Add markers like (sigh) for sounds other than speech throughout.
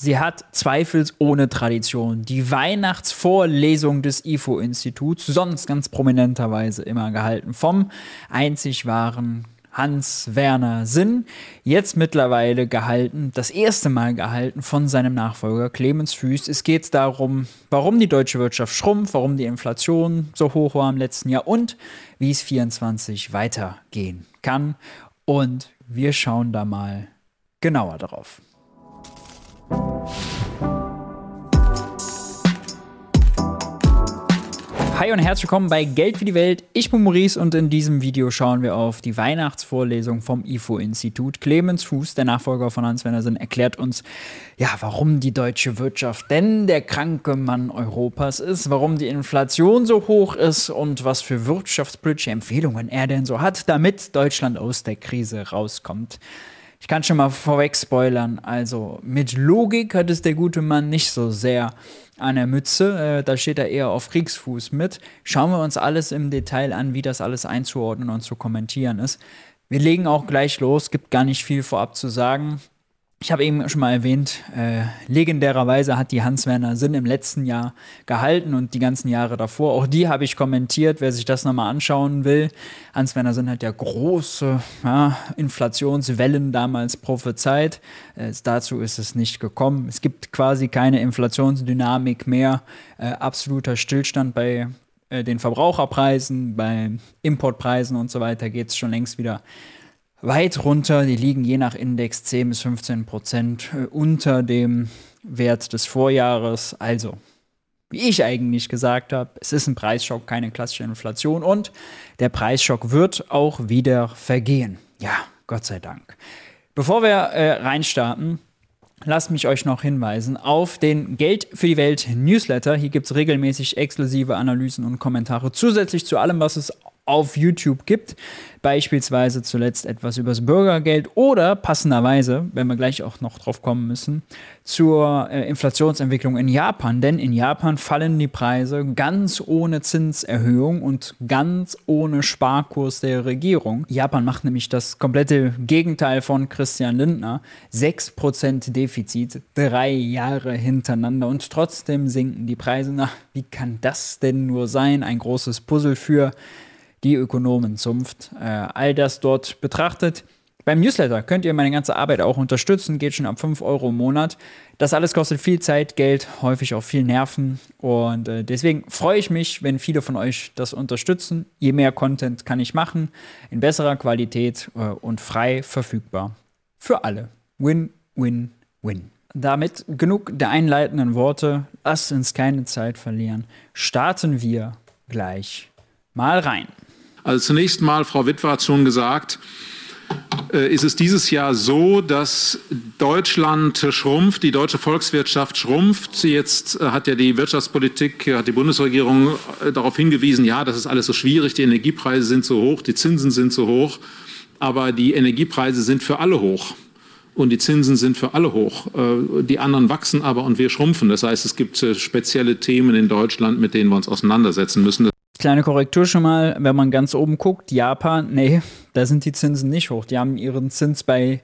Sie hat zweifelsohne Tradition. Die Weihnachtsvorlesung des IFO-Instituts, sonst ganz prominenterweise immer gehalten vom einzig wahren Hans Werner Sinn, jetzt mittlerweile gehalten, das erste Mal gehalten von seinem Nachfolger Clemens Füß. Es geht darum, warum die deutsche Wirtschaft schrumpft, warum die Inflation so hoch war im letzten Jahr und wie es 24 weitergehen kann. Und wir schauen da mal genauer drauf. Hi und herzlich willkommen bei Geld für die Welt. Ich bin Maurice und in diesem Video schauen wir auf die Weihnachtsvorlesung vom IFO-Institut. Clemens Fuß, der Nachfolger von Hans Wennersen, erklärt uns, ja, warum die deutsche Wirtschaft denn der kranke Mann Europas ist, warum die Inflation so hoch ist und was für wirtschaftspolitische Empfehlungen er denn so hat, damit Deutschland aus der Krise rauskommt. Ich kann schon mal vorweg spoilern. Also mit Logik hat es der gute Mann nicht so sehr an der Mütze. Äh, da steht er eher auf Kriegsfuß mit. Schauen wir uns alles im Detail an, wie das alles einzuordnen und zu kommentieren ist. Wir legen auch gleich los. Gibt gar nicht viel vorab zu sagen. Ich habe eben schon mal erwähnt, äh, legendärerweise hat die Hans-Werner Sinn im letzten Jahr gehalten und die ganzen Jahre davor. Auch die habe ich kommentiert, wer sich das nochmal anschauen will. Hans-Werner Sinn hat ja große ja, Inflationswellen damals prophezeit. Äh, dazu ist es nicht gekommen. Es gibt quasi keine Inflationsdynamik mehr. Äh, absoluter Stillstand bei äh, den Verbraucherpreisen, bei Importpreisen und so weiter geht es schon längst wieder weit runter. Die liegen je nach Index 10 bis 15 Prozent äh, unter dem Wert des Vorjahres. Also, wie ich eigentlich gesagt habe, es ist ein Preisschock, keine klassische Inflation und der Preisschock wird auch wieder vergehen. Ja, Gott sei Dank. Bevor wir äh, reinstarten, lasst mich euch noch hinweisen auf den Geld für die Welt Newsletter. Hier gibt es regelmäßig exklusive Analysen und Kommentare zusätzlich zu allem, was es auf YouTube gibt. Beispielsweise zuletzt etwas übers Bürgergeld oder passenderweise, wenn wir gleich auch noch drauf kommen müssen, zur äh, Inflationsentwicklung in Japan. Denn in Japan fallen die Preise ganz ohne Zinserhöhung und ganz ohne Sparkurs der Regierung. Japan macht nämlich das komplette Gegenteil von Christian Lindner. 6% Defizit, drei Jahre hintereinander und trotzdem sinken die Preise. Na, wie kann das denn nur sein? Ein großes Puzzle für die Ökonomenzunft. Äh, all das dort betrachtet. Beim Newsletter könnt ihr meine ganze Arbeit auch unterstützen, geht schon ab 5 Euro im Monat. Das alles kostet viel Zeit, Geld, häufig auch viel Nerven. Und äh, deswegen freue ich mich, wenn viele von euch das unterstützen. Je mehr Content kann ich machen, in besserer Qualität äh, und frei verfügbar. Für alle. Win, win, win. Damit genug der einleitenden Worte. Lasst uns keine Zeit verlieren. Starten wir gleich mal rein. Also zunächst mal, Frau Witwer hat schon gesagt, äh, ist es dieses Jahr so, dass Deutschland schrumpft, die deutsche Volkswirtschaft schrumpft. Jetzt äh, hat ja die Wirtschaftspolitik, hat die Bundesregierung äh, darauf hingewiesen, ja, das ist alles so schwierig, die Energiepreise sind so hoch, die Zinsen sind so hoch, aber die Energiepreise sind für alle hoch. Und die Zinsen sind für alle hoch. Die anderen wachsen aber und wir schrumpfen. Das heißt, es gibt spezielle Themen in Deutschland, mit denen wir uns auseinandersetzen müssen. Kleine Korrektur schon mal, wenn man ganz oben guckt, Japan, nee, da sind die Zinsen nicht hoch. Die haben ihren Zins bei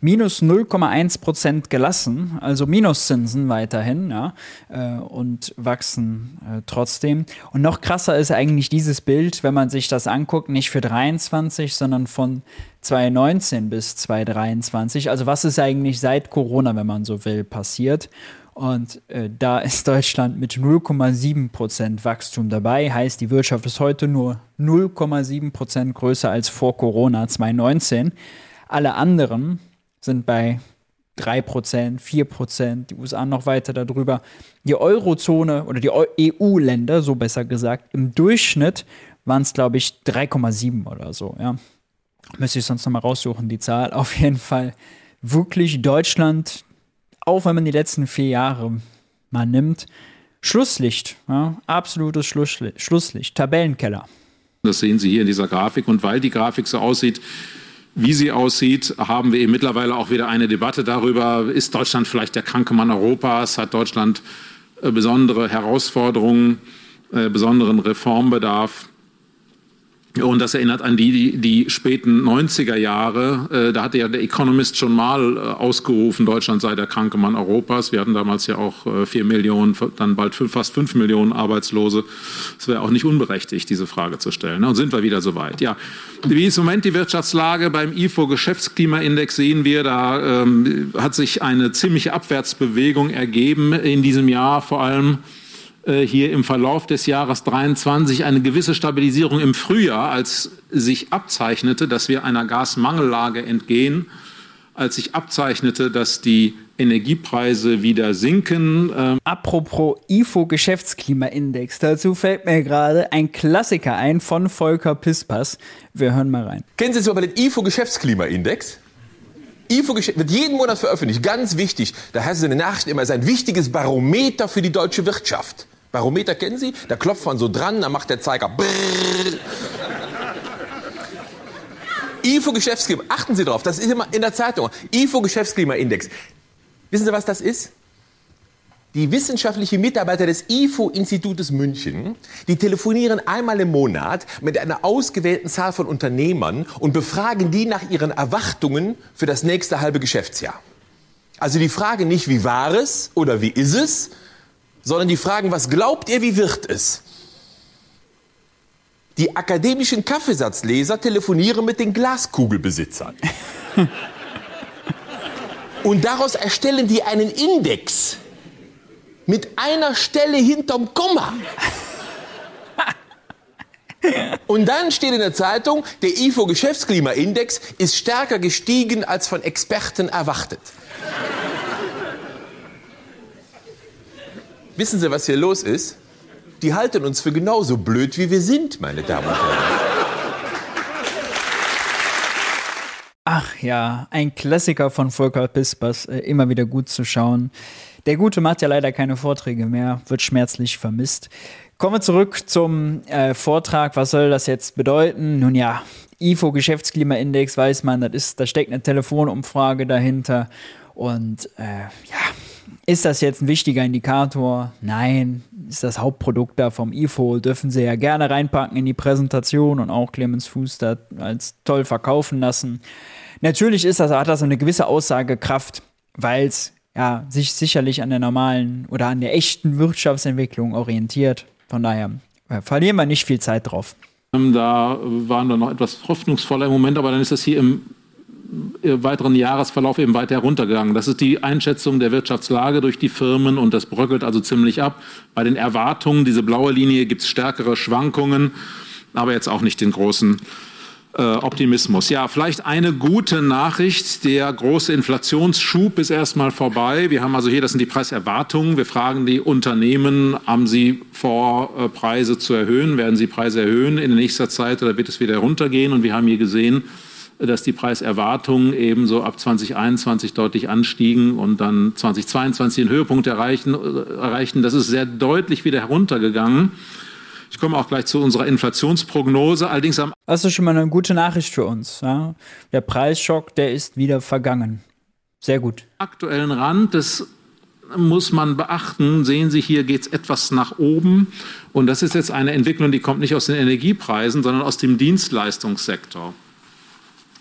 minus 0,1 Prozent gelassen, also Minuszinsen weiterhin, ja, äh, und wachsen äh, trotzdem. Und noch krasser ist eigentlich dieses Bild, wenn man sich das anguckt, nicht für 23, sondern von 2019 bis 2023. Also was ist eigentlich seit Corona, wenn man so will, passiert? Und äh, da ist Deutschland mit 0,7% Wachstum dabei. Heißt, die Wirtschaft ist heute nur 0,7% größer als vor Corona 2019. Alle anderen sind bei 3%, 4%, die USA noch weiter darüber. Die Eurozone oder die EU-Länder, so besser gesagt, im Durchschnitt waren es, glaube ich, 3,7 oder so. Ja. Müsste ich sonst nochmal raussuchen, die Zahl. Auf jeden Fall wirklich Deutschland auch wenn man die letzten vier Jahre mal nimmt, Schlusslicht, ja, absolutes Schlusslicht, Schlusslicht, Tabellenkeller. Das sehen Sie hier in dieser Grafik. Und weil die Grafik so aussieht, wie sie aussieht, haben wir eben mittlerweile auch wieder eine Debatte darüber, ist Deutschland vielleicht der kranke Mann Europas? Hat Deutschland äh, besondere Herausforderungen, äh, besonderen Reformbedarf? Und das erinnert an die, die, die späten 90er Jahre. Äh, da hatte ja der Economist schon mal äh, ausgerufen, Deutschland sei der kranke Mann Europas. Wir hatten damals ja auch äh, vier Millionen, dann bald fünf, fast fünf Millionen Arbeitslose. Es wäre auch nicht unberechtigt, diese Frage zu stellen. Ne? Und sind wir wieder soweit? Ja. Wie ist im Moment die Wirtschaftslage? Beim IFO Geschäftsklimaindex sehen wir, da ähm, hat sich eine ziemliche Abwärtsbewegung ergeben in diesem Jahr, vor allem äh, hier im Verlauf des Jahres 23 eine gewisse Stabilisierung im Frühjahr, als sich abzeichnete, dass wir einer Gasmangellage entgehen, als sich abzeichnete, dass die Energiepreise wieder sinken. Ähm Apropos IFO-Geschäftsklimaindex, dazu fällt mir gerade ein Klassiker ein von Volker Pispas. Wir hören mal rein. Kennen Sie sogar den IFO-Geschäftsklimaindex? IFO wird jeden Monat veröffentlicht, ganz wichtig. Da heißt es in den Nachrichten immer, es ist ein wichtiges Barometer für die deutsche Wirtschaft. Barometer kennen Sie? Da klopft man so dran, dann macht der Zeiger. Brrr. IFO Geschäftsklima, achten Sie drauf, das ist immer in der Zeitung. IFO Geschäftsklimaindex. Wissen Sie, was das ist? Die wissenschaftlichen Mitarbeiter des IFO-Institutes München, die telefonieren einmal im Monat mit einer ausgewählten Zahl von Unternehmern und befragen die nach ihren Erwartungen für das nächste halbe Geschäftsjahr. Also die Frage nicht, wie war es oder wie ist es, sondern die fragen, was glaubt ihr, wie wird es? Die akademischen Kaffeesatzleser telefonieren mit den Glaskugelbesitzern. (laughs) Und daraus erstellen die einen Index mit einer Stelle hinterm Komma. (laughs) Und dann steht in der Zeitung, der IFO Geschäftsklimaindex ist stärker gestiegen als von Experten erwartet. Wissen Sie, was hier los ist? Die halten uns für genauso blöd, wie wir sind, meine Damen und Herren. Ach ja, ein Klassiker von Volker Pispers, äh, immer wieder gut zu schauen. Der Gute macht ja leider keine Vorträge mehr, wird schmerzlich vermisst. Kommen wir zurück zum äh, Vortrag. Was soll das jetzt bedeuten? Nun ja, IFO Geschäftsklimaindex weiß man, das ist, da steckt eine Telefonumfrage dahinter. Und äh, ja, ist das jetzt ein wichtiger Indikator? Nein. Ist das Hauptprodukt da vom IFO? Dürfen Sie ja gerne reinpacken in die Präsentation und auch Clemens Fuß da als toll verkaufen lassen. Natürlich ist das, hat das eine gewisse Aussagekraft, weil es ja, sich sicherlich an der normalen oder an der echten Wirtschaftsentwicklung orientiert. Von daher äh, verlieren wir nicht viel Zeit drauf. Da waren wir noch etwas hoffnungsvoller im Moment, aber dann ist das hier im weiteren Jahresverlauf eben weiter heruntergegangen. Das ist die Einschätzung der Wirtschaftslage durch die Firmen und das bröckelt also ziemlich ab. Bei den Erwartungen, diese blaue Linie, gibt es stärkere Schwankungen, aber jetzt auch nicht den großen äh, Optimismus. Ja, vielleicht eine gute Nachricht. Der große Inflationsschub ist erstmal vorbei. Wir haben also hier, das sind die Preiserwartungen. Wir fragen die Unternehmen, haben sie vor, äh, Preise zu erhöhen? Werden sie Preise erhöhen in nächster Zeit oder wird es wieder runtergehen? Und wir haben hier gesehen, dass die Preiserwartungen eben so ab 2021 deutlich anstiegen und dann 2022 den Höhepunkt erreichen. erreichen. Das ist sehr deutlich wieder heruntergegangen. Ich komme auch gleich zu unserer Inflationsprognose. Allerdings am das ist schon mal eine gute Nachricht für uns. Ja? Der Preisschock, der ist wieder vergangen. Sehr gut. Aktuellen Rand das muss man beachten. Sehen Sie, hier geht es etwas nach oben. Und das ist jetzt eine Entwicklung, die kommt nicht aus den Energiepreisen, sondern aus dem Dienstleistungssektor.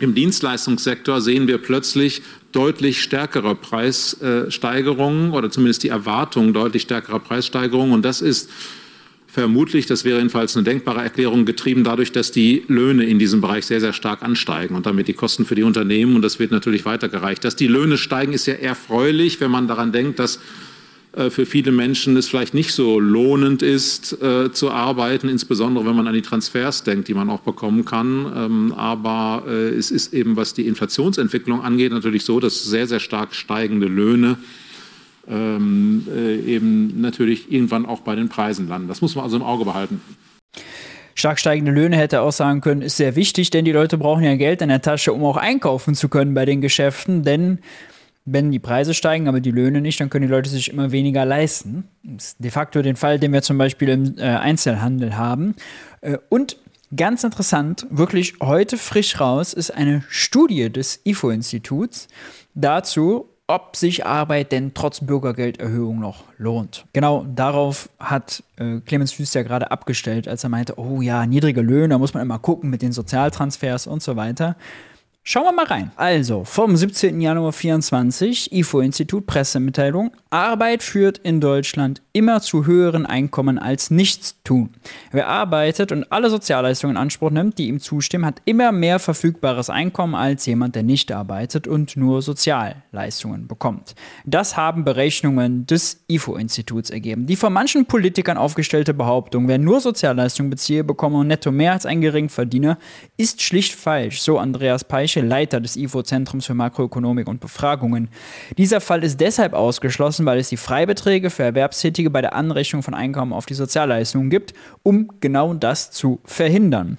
Im Dienstleistungssektor sehen wir plötzlich deutlich stärkere Preissteigerungen oder zumindest die Erwartung deutlich stärkerer Preissteigerungen. Und das ist vermutlich, das wäre jedenfalls eine denkbare Erklärung, getrieben dadurch, dass die Löhne in diesem Bereich sehr, sehr stark ansteigen und damit die Kosten für die Unternehmen. Und das wird natürlich weitergereicht. Dass die Löhne steigen, ist ja erfreulich, wenn man daran denkt, dass für viele Menschen es vielleicht nicht so lohnend ist, äh, zu arbeiten, insbesondere wenn man an die Transfers denkt, die man auch bekommen kann. Ähm, aber äh, es ist eben, was die Inflationsentwicklung angeht, natürlich so, dass sehr, sehr stark steigende Löhne ähm, äh, eben natürlich irgendwann auch bei den Preisen landen. Das muss man also im Auge behalten. Stark steigende Löhne hätte auch sagen können, ist sehr wichtig, denn die Leute brauchen ja Geld in der Tasche, um auch einkaufen zu können bei den Geschäften. Denn wenn die Preise steigen, aber die Löhne nicht, dann können die Leute sich immer weniger leisten. Das ist de facto den Fall, den wir zum Beispiel im äh, Einzelhandel haben. Äh, und ganz interessant, wirklich heute frisch raus, ist eine Studie des IFO-Instituts dazu, ob sich Arbeit denn trotz Bürgergelderhöhung noch lohnt. Genau darauf hat äh, Clemens Füß ja gerade abgestellt, als er meinte, oh ja, niedrige Löhne, da muss man immer gucken mit den Sozialtransfers und so weiter. Schauen wir mal rein. Also, vom 17. Januar 24, IFO-Institut, Pressemitteilung. Arbeit führt in Deutschland immer zu höheren Einkommen als Nichtstun. Wer arbeitet und alle Sozialleistungen in Anspruch nimmt, die ihm zustimmen, hat immer mehr verfügbares Einkommen als jemand, der nicht arbeitet und nur Sozialleistungen bekommt. Das haben Berechnungen des IFO-Instituts ergeben. Die von manchen Politikern aufgestellte Behauptung, wer nur Sozialleistungen beziehe, bekomme netto mehr als ein Geringverdiener, ist schlicht falsch, so Andreas Peiche, Leiter des IFO-Zentrums für Makroökonomik und Befragungen. Dieser Fall ist deshalb ausgeschlossen, weil es die Freibeträge für Erwerbstätige Tätige bei der Anrechnung von Einkommen auf die Sozialleistungen gibt, um genau das zu verhindern.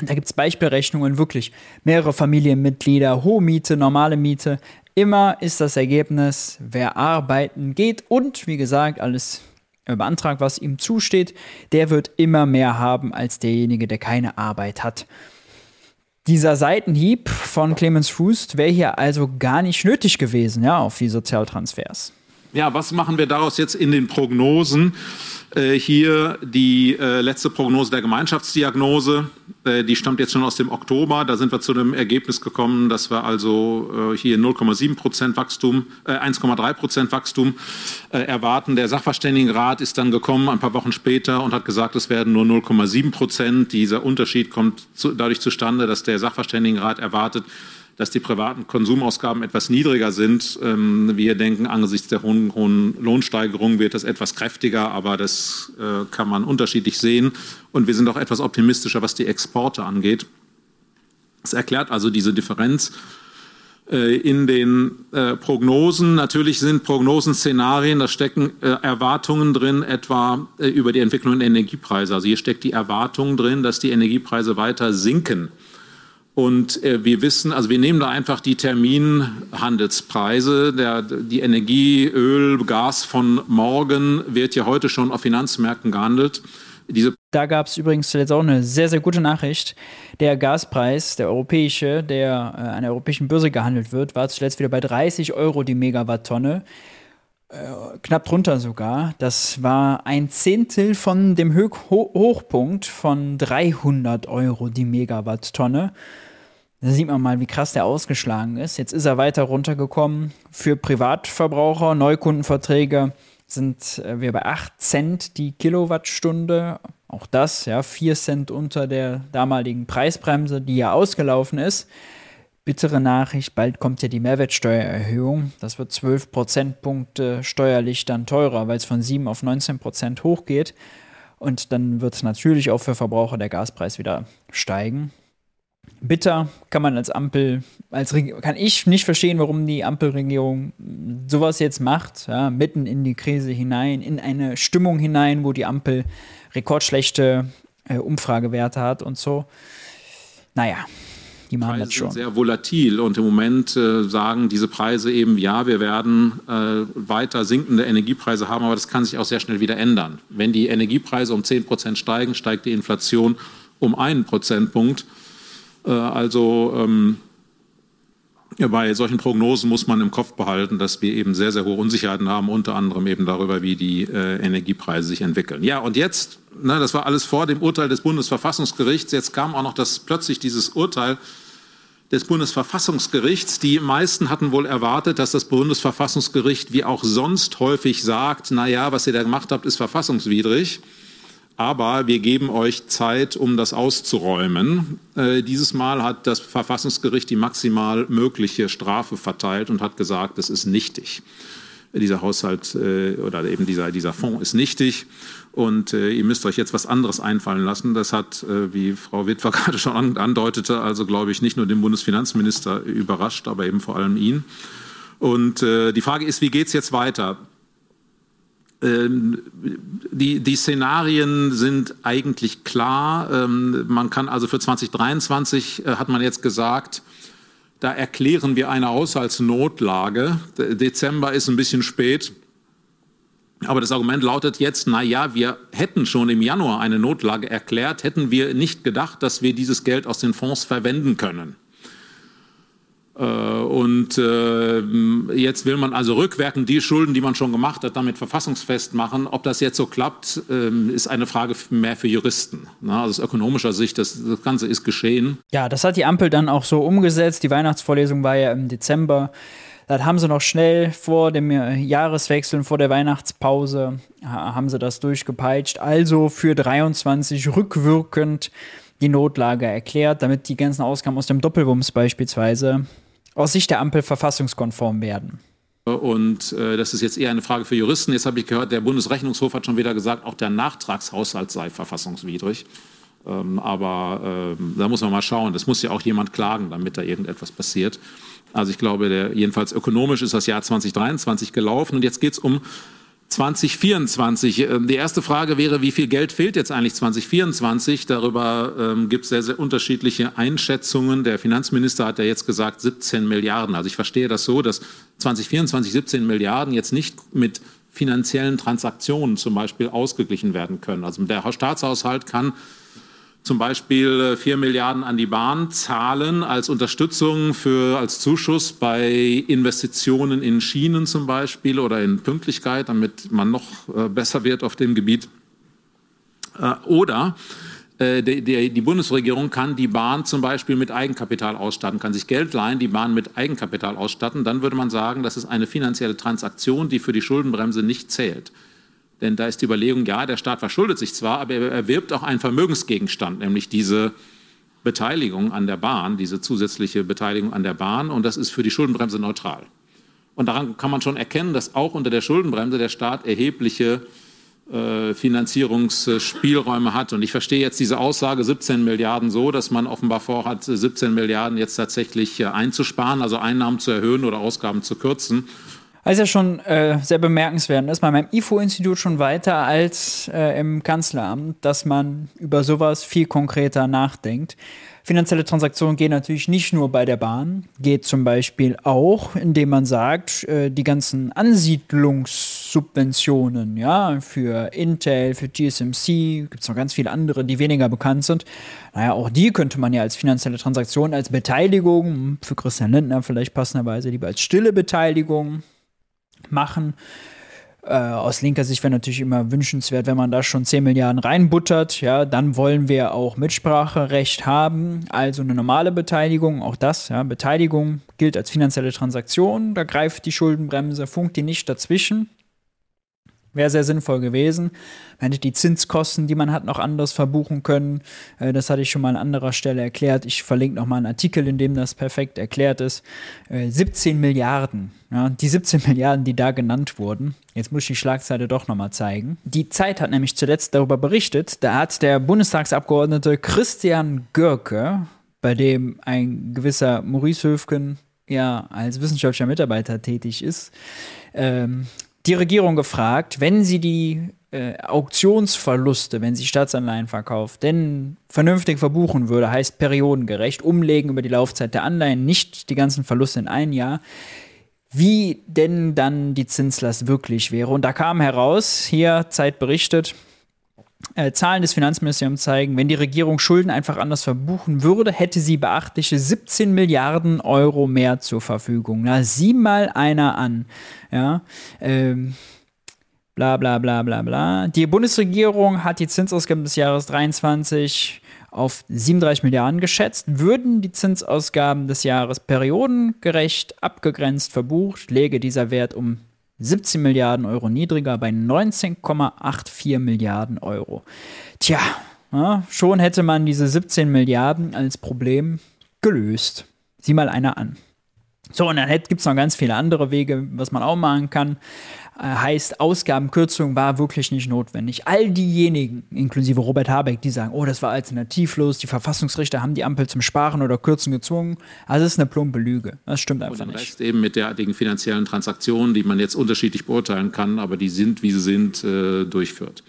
Und da gibt es Beispielrechnungen, wirklich mehrere Familienmitglieder, hohe Miete, normale Miete. Immer ist das Ergebnis, wer arbeiten geht und wie gesagt, alles beantragt, was ihm zusteht, der wird immer mehr haben als derjenige, der keine Arbeit hat. Dieser Seitenhieb von Clemens Fuß wäre hier also gar nicht nötig gewesen, ja, auf die Sozialtransfers. Ja, was machen wir daraus jetzt in den Prognosen? Äh, hier die äh, letzte Prognose der Gemeinschaftsdiagnose, äh, die stammt jetzt schon aus dem Oktober. Da sind wir zu dem Ergebnis gekommen, dass wir also äh, hier 0,7 Prozent Wachstum, 1,3 äh, Prozent Wachstum äh, erwarten. Der Sachverständigenrat ist dann gekommen ein paar Wochen später und hat gesagt, es werden nur 0,7 Prozent. Dieser Unterschied kommt zu, dadurch zustande, dass der Sachverständigenrat erwartet, dass die privaten Konsumausgaben etwas niedriger sind. Ähm, wir denken, angesichts der hohen, hohen Lohnsteigerung wird das etwas kräftiger, aber das äh, kann man unterschiedlich sehen. Und wir sind auch etwas optimistischer, was die Exporte angeht. Das erklärt also diese Differenz äh, in den äh, Prognosen. Natürlich sind Prognosenszenarien, da stecken Erwartungen drin, etwa über die Entwicklung der Energiepreise. Also hier steckt die Erwartung drin, dass die Energiepreise weiter sinken. Und äh, wir wissen, also wir nehmen da einfach die Terminhandelspreise. Der, die Energie, Öl, Gas von morgen wird ja heute schon auf Finanzmärkten gehandelt. Diese da gab es übrigens zuletzt auch eine sehr, sehr gute Nachricht. Der Gaspreis, der europäische, der äh, an der europäischen Börse gehandelt wird, war zuletzt wieder bei 30 Euro die Megawatttonne. Äh, knapp drunter sogar. Das war ein Zehntel von dem Ho Hochpunkt von 300 Euro die Megawatttonne. Da sieht man mal, wie krass der ausgeschlagen ist. Jetzt ist er weiter runtergekommen. Für Privatverbraucher, Neukundenverträge sind äh, wir bei 8 Cent die Kilowattstunde. Auch das, ja, 4 Cent unter der damaligen Preisbremse, die ja ausgelaufen ist. Bittere Nachricht, bald kommt ja die Mehrwertsteuererhöhung. Das wird 12 Prozentpunkte steuerlich dann teurer, weil es von 7 auf 19 Prozent hochgeht. Und dann wird natürlich auch für Verbraucher der Gaspreis wieder steigen bitter, kann man als Ampel, als kann ich nicht verstehen, warum die Ampelregierung sowas jetzt macht, ja, mitten in die Krise hinein, in eine Stimmung hinein, wo die Ampel rekordschlechte äh, Umfragewerte hat und so. Naja, die machen Preise das schon. Sind sehr volatil und im Moment äh, sagen diese Preise eben, ja, wir werden äh, weiter sinkende Energiepreise haben, aber das kann sich auch sehr schnell wieder ändern. Wenn die Energiepreise um 10 Prozent steigen, steigt die Inflation um einen Prozentpunkt. Äh, also ähm, bei solchen Prognosen muss man im Kopf behalten, dass wir eben sehr, sehr hohe Unsicherheiten haben, unter anderem eben darüber, wie die äh, Energiepreise sich entwickeln. Ja, und jetzt, ne, das war alles vor dem Urteil des Bundesverfassungsgerichts, jetzt kam auch noch das plötzlich dieses Urteil des Bundesverfassungsgerichts. Die meisten hatten wohl erwartet, dass das Bundesverfassungsgericht wie auch sonst häufig sagt, na ja, was ihr da gemacht habt, ist verfassungswidrig aber wir geben euch Zeit, um das auszuräumen. Äh, dieses Mal hat das Verfassungsgericht die maximal mögliche Strafe verteilt und hat gesagt, es ist nichtig. Dieser Haushalt äh, oder eben dieser, dieser Fonds ist nichtig und äh, ihr müsst euch jetzt was anderes einfallen lassen. Das hat, äh, wie Frau Witwer (laughs) gerade schon an, andeutete, also glaube ich nicht nur den Bundesfinanzminister überrascht, aber eben vor allem ihn. Und äh, die Frage ist, wie geht es jetzt weiter? Ähm, die, die Szenarien sind eigentlich klar. Ähm, man kann also für 2023, äh, hat man jetzt gesagt, da erklären wir eine Haushaltsnotlage. Dezember ist ein bisschen spät. Aber das Argument lautet jetzt, na ja, wir hätten schon im Januar eine Notlage erklärt, hätten wir nicht gedacht, dass wir dieses Geld aus den Fonds verwenden können. Äh, und äh, jetzt will man also rückwirkend die Schulden, die man schon gemacht hat, damit verfassungsfest machen. Ob das jetzt so klappt, ähm, ist eine Frage mehr für Juristen. Also aus ökonomischer Sicht, das, das Ganze ist geschehen. Ja, das hat die Ampel dann auch so umgesetzt. Die Weihnachtsvorlesung war ja im Dezember. Das haben sie noch schnell vor dem Jahreswechsel, vor der Weihnachtspause, haben sie das durchgepeitscht. Also für 23 rückwirkend die Notlage erklärt, damit die ganzen Ausgaben aus dem Doppelwumms beispielsweise aus Sicht der Ampel verfassungskonform werden. Und äh, das ist jetzt eher eine Frage für Juristen. Jetzt habe ich gehört, der Bundesrechnungshof hat schon wieder gesagt, auch der Nachtragshaushalt sei verfassungswidrig. Ähm, aber äh, da muss man mal schauen. Das muss ja auch jemand klagen, damit da irgendetwas passiert. Also ich glaube, der, jedenfalls ökonomisch ist das Jahr 2023 gelaufen. Und jetzt geht es um 2024. Ähm, die erste Frage wäre, wie viel Geld fehlt jetzt eigentlich 2024? Darüber ähm, gibt es sehr, sehr unterschiedliche Einschätzungen. Der Finanzminister hat ja jetzt gesagt 17 Milliarden. Also ich verstehe das so, dass 2024 17 Milliarden jetzt nicht mit finanziellen Transaktionen zum Beispiel ausgeglichen werden können. Also der Staatshaushalt kann zum Beispiel 4 äh, Milliarden an die Bahn zahlen als Unterstützung für, als Zuschuss bei Investitionen in Schienen zum Beispiel oder in Pünktlichkeit, damit man noch äh, besser wird auf dem Gebiet. Äh, oder die, Bundesregierung kann die Bahn zum Beispiel mit Eigenkapital ausstatten, kann sich Geld leihen, die Bahn mit Eigenkapital ausstatten. Dann würde man sagen, das ist eine finanzielle Transaktion, die für die Schuldenbremse nicht zählt. Denn da ist die Überlegung, ja, der Staat verschuldet sich zwar, aber er erwirbt auch einen Vermögensgegenstand, nämlich diese Beteiligung an der Bahn, diese zusätzliche Beteiligung an der Bahn. Und das ist für die Schuldenbremse neutral. Und daran kann man schon erkennen, dass auch unter der Schuldenbremse der Staat erhebliche äh, Finanzierungsspielräume hat. Und ich verstehe jetzt diese Aussage 17 Milliarden so, dass man offenbar vorhat, 17 Milliarden jetzt tatsächlich äh, einzusparen, also Einnahmen zu erhöhen oder Ausgaben zu kürzen. Also ja schon äh, sehr bemerkenswert ist bei meinem IFO-Institut schon weiter als äh, im Kanzleramt, dass man über sowas viel konkreter nachdenkt. Finanzielle Transaktionen gehen natürlich nicht nur bei der Bahn, geht zum Beispiel auch, indem man sagt, äh, die ganzen Ansiedlungssubventionen, ja, für Intel, für TSMC, gibt es noch ganz viele andere, die weniger bekannt sind. Naja, auch die könnte man ja als finanzielle Transaktion, als Beteiligung, für Christian Lindner vielleicht passenderweise lieber als stille Beteiligung machen. Äh, aus linker Sicht wäre natürlich immer wünschenswert, wenn man da schon 10 Milliarden reinbuttert. Ja, dann wollen wir auch Mitspracherecht haben, also eine normale Beteiligung. Auch das, ja, Beteiligung gilt als finanzielle Transaktion. Da greift die Schuldenbremse, funkt die nicht dazwischen. Wäre sehr sinnvoll gewesen. Man hätte die Zinskosten, die man hat, noch anders verbuchen können. Äh, das hatte ich schon mal an anderer Stelle erklärt. Ich verlinke noch mal einen Artikel, in dem das perfekt erklärt ist. 17 äh, Milliarden. Ja, die 17 (laughs) Milliarden, die da genannt wurden. Jetzt muss ich die Schlagzeile doch noch mal zeigen. Die Zeit hat nämlich zuletzt darüber berichtet. Da hat der Bundestagsabgeordnete Christian Görke, bei dem ein gewisser Maurice Höfgen ja als wissenschaftlicher Mitarbeiter tätig ist, ähm, die Regierung gefragt, wenn sie die äh, Auktionsverluste, wenn sie Staatsanleihen verkauft, denn vernünftig verbuchen würde, heißt periodengerecht, umlegen über die Laufzeit der Anleihen, nicht die ganzen Verluste in ein Jahr, wie denn dann die Zinslast wirklich wäre. Und da kam heraus, hier Zeit berichtet, äh, Zahlen des Finanzministeriums zeigen, wenn die Regierung Schulden einfach anders verbuchen würde, hätte sie beachtliche 17 Milliarden Euro mehr zur Verfügung. Na, sieh mal einer an. Ja, ähm, bla bla bla bla bla. Die Bundesregierung hat die Zinsausgaben des Jahres 23 auf 37 Milliarden geschätzt. Würden die Zinsausgaben des Jahres periodengerecht abgegrenzt verbucht, läge dieser Wert um 17 Milliarden Euro niedriger bei 19,84 Milliarden Euro. Tja, ja, schon hätte man diese 17 Milliarden als Problem gelöst. Sieh mal einer an. So, und dann gibt es noch ganz viele andere Wege, was man auch machen kann. Äh, heißt, Ausgabenkürzung war wirklich nicht notwendig. All diejenigen, inklusive Robert Habeck, die sagen, oh, das war alternativlos, die Verfassungsrichter haben die Ampel zum Sparen oder Kürzen gezwungen. Also, das ist eine plumpe Lüge. Das stimmt einfach nicht. Rest eben mit derartigen finanziellen Transaktionen, die man jetzt unterschiedlich beurteilen kann, aber die sind, wie sie sind, äh, durchführt.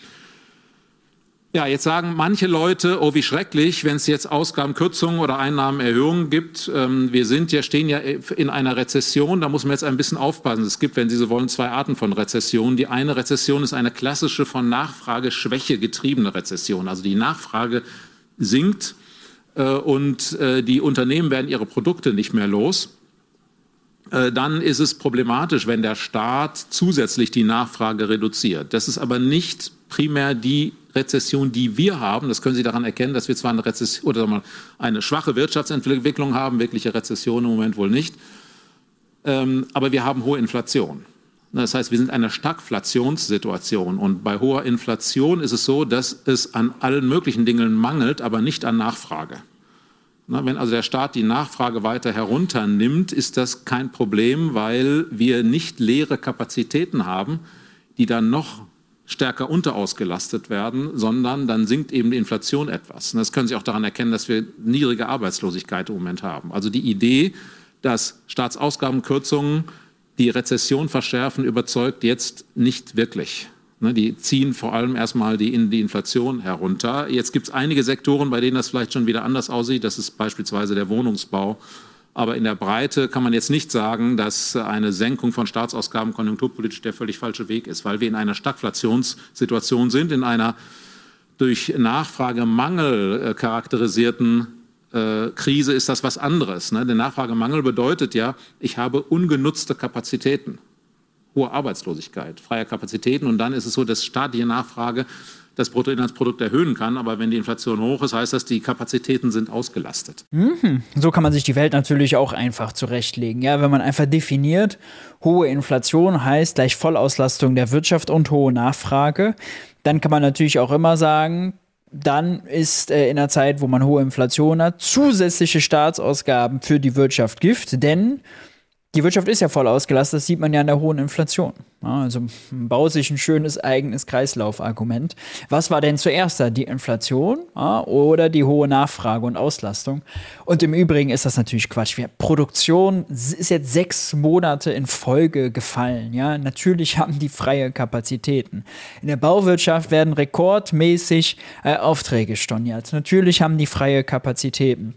Ja, jetzt sagen manche Leute, oh wie schrecklich, wenn es jetzt Ausgabenkürzungen oder Einnahmenerhöhungen gibt. Ähm, wir sind ja, stehen ja in einer Rezession, da muss man jetzt ein bisschen aufpassen. Es gibt, wenn Sie so wollen, zwei Arten von Rezessionen. Die eine Rezession ist eine klassische von Nachfrageschwäche getriebene Rezession. Also die Nachfrage sinkt äh, und äh, die Unternehmen werden ihre Produkte nicht mehr los. äh, dann ist es problematisch, wenn der Staat zusätzlich die Nachfrage reduziert. Das ist aber nicht primär die Rezession, die wir haben. Das können Sie daran erkennen, dass wir zwar eine Rezession oder mal eine schwache Wirtschaftsentwicklung haben, wirkliche Rezession im Moment wohl nicht, ähm, aber wir haben hohe Inflation. Das heißt, wir sind in einer Stagflationssituation. Und bei hoher Inflation ist es so, dass es an allen möglichen Dingen mangelt, aber nicht an Nachfrage. Wenn also der Staat die Nachfrage weiter herunternimmt, ist das kein Problem, weil wir nicht leere Kapazitäten haben, die dann noch stärker unterausgelastet werden, sondern dann sinkt eben die Inflation etwas. Und das können Sie auch daran erkennen, dass wir niedrige Arbeitslosigkeit im Moment haben. Also die Idee, dass Staatsausgabenkürzungen die Rezession verschärfen, überzeugt jetzt nicht wirklich. Ne, die ziehen vor allem erstmal die, die Inflation herunter. Jetzt gibt es einige Sektoren, bei denen das vielleicht schon wieder anders aussieht. Das ist beispielsweise der Wohnungsbau. Aber in der Breite kann man jetzt nicht sagen, dass eine Senkung von Staatsausgaben konjunkturpolitisch der völlig falsche Weg ist, weil wir in einer Stagflationssituation sind, in einer durch Nachfragemangel äh, charakterisierten äh, Krise ist das was anderes. Ne? Der Nachfragemangel bedeutet ja, ich habe ungenutzte Kapazitäten, hohe Arbeitslosigkeit, freie Kapazitäten und dann ist es so, dass staatliche Nachfrage das Bruttoinlandsprodukt erhöhen kann. Aber wenn die Inflation hoch ist, heißt das, die Kapazitäten sind ausgelastet. Mhm. So kann man sich die Welt natürlich auch einfach zurechtlegen. Ja, wenn man einfach definiert, hohe Inflation heißt gleich Vollauslastung der Wirtschaft und hohe Nachfrage, dann kann man natürlich auch immer sagen, dann ist äh, in einer Zeit, wo man hohe Inflation hat, zusätzliche Staatsausgaben für die Wirtschaft Gift, denn die Wirtschaft ist ja voll ausgelastet, das sieht man ja an der hohen Inflation. Ja, also baut sich ein schönes eigenes Kreislaufargument. Was war denn zuerst da? Die Inflation ja, oder die hohe Nachfrage und Auslastung? Und im Übrigen ist das natürlich Quatsch. Produktion ist jetzt sechs Monate in Folge gefallen. Ja, natürlich (laughs) haben die freie Kapazitäten. In der Bauwirtschaft werden rekordmäßig äh, Aufträge storniert. Natürlich haben die freie Kapazitäten.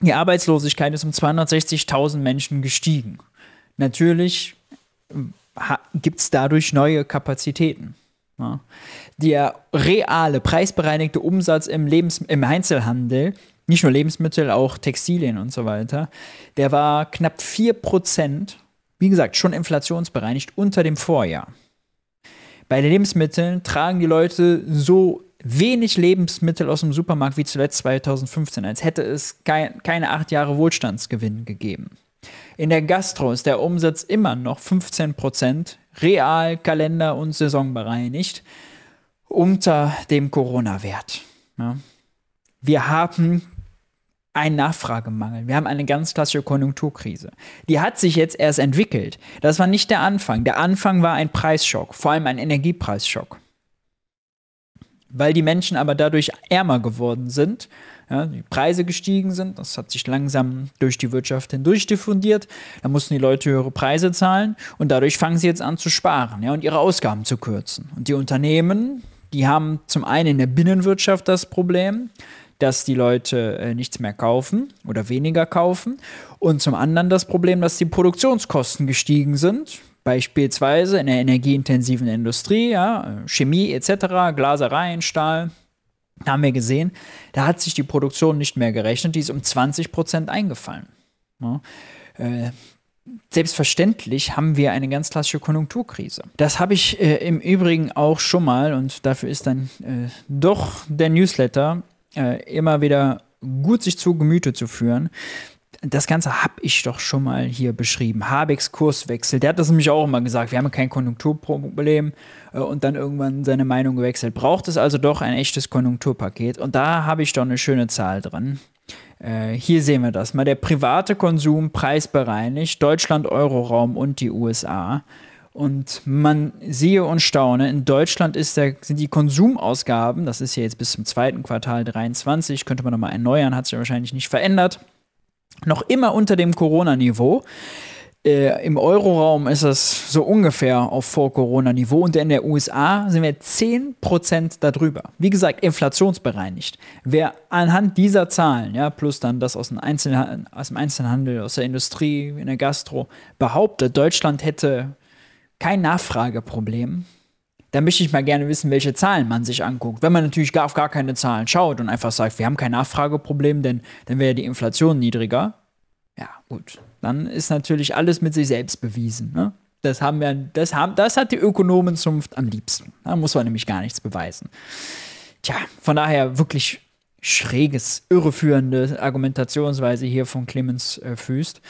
Die Arbeitslosigkeit ist um 260.000 Menschen gestiegen. Natürlich gibt es dadurch neue Kapazitäten. Ja. Der reale, preisbereinigte Umsatz im, Lebens im Einzelhandel, nicht nur Lebensmittel, auch Textilien und so weiter, der war knapp 4%, wie gesagt, schon inflationsbereinigt unter dem Vorjahr. Bei den Lebensmitteln tragen die Leute so wenig Lebensmittel aus dem Supermarkt wie zuletzt 2015, als hätte es keine acht Jahre Wohlstandsgewinn gegeben. In der Gastro ist der Umsatz immer noch 15% real, Kalender und saisonbereinigt unter dem Corona-Wert. Ja. Wir haben einen Nachfragemangel. Wir haben eine ganz klassische Konjunkturkrise. Die hat sich jetzt erst entwickelt. Das war nicht der Anfang. Der Anfang war ein Preisschock, vor allem ein Energiepreisschock. Weil die Menschen aber dadurch ärmer geworden sind ja, die Preise gestiegen sind. Das hat sich langsam durch die Wirtschaft hindurch diffundiert. Da mussten die Leute höhere Preise zahlen und dadurch fangen sie jetzt an zu sparen ja, und ihre Ausgaben zu kürzen. Und die Unternehmen, die haben zum einen in der Binnenwirtschaft das Problem, dass die Leute äh, nichts mehr kaufen oder weniger kaufen. Und zum anderen das Problem, dass die Produktionskosten gestiegen sind. Beispielsweise in der energieintensiven Industrie, ja, Chemie etc., Glasereien, Stahl, da haben wir gesehen, da hat sich die Produktion nicht mehr gerechnet, die ist um 20 Prozent eingefallen. Ja, äh, selbstverständlich haben wir eine ganz klassische Konjunkturkrise. Das habe ich äh, im Übrigen auch schon mal und dafür ist dann äh, doch der Newsletter äh, immer wieder gut sich zu Gemüte zu führen das Ganze habe ich doch schon mal hier beschrieben. Habecks Kurswechsel. Der hat das nämlich auch immer gesagt. Wir haben kein Konjunkturproblem äh, und dann irgendwann seine Meinung gewechselt. Braucht es also doch ein echtes Konjunkturpaket? Und da habe ich doch eine schöne Zahl dran. Äh, hier sehen wir das mal. Der private Konsum preisbereinigt, Deutschland, Euroraum und die USA. Und man sehe und staune, in Deutschland der, sind die Konsumausgaben, das ist ja jetzt bis zum zweiten Quartal 23, könnte man nochmal erneuern, hat sich ja wahrscheinlich nicht verändert noch immer unter dem Corona-Niveau. Äh, Im Euroraum ist es so ungefähr auf Vor-Corona-Niveau und in der USA sind wir 10% darüber. Wie gesagt, inflationsbereinigt. Wer anhand dieser Zahlen, ja, plus dann das aus dem, aus dem Einzelhandel, aus der Industrie, in der Gastro, behauptet, Deutschland hätte kein Nachfrageproblem, dann möchte ich mal gerne wissen, welche Zahlen man sich anguckt. Wenn man natürlich gar auf gar keine Zahlen schaut und einfach sagt, wir haben kein Nachfrageproblem, denn dann wäre die Inflation niedriger. Ja, gut. dann ist natürlich alles mit sich selbst bewiesen. Ne? Das, haben wir, das, haben, das hat die Ökonomenzunft am liebsten. Da muss man nämlich gar nichts beweisen. Tja, von daher wirklich schräges, irreführende Argumentationsweise hier von Clemens äh, Füst.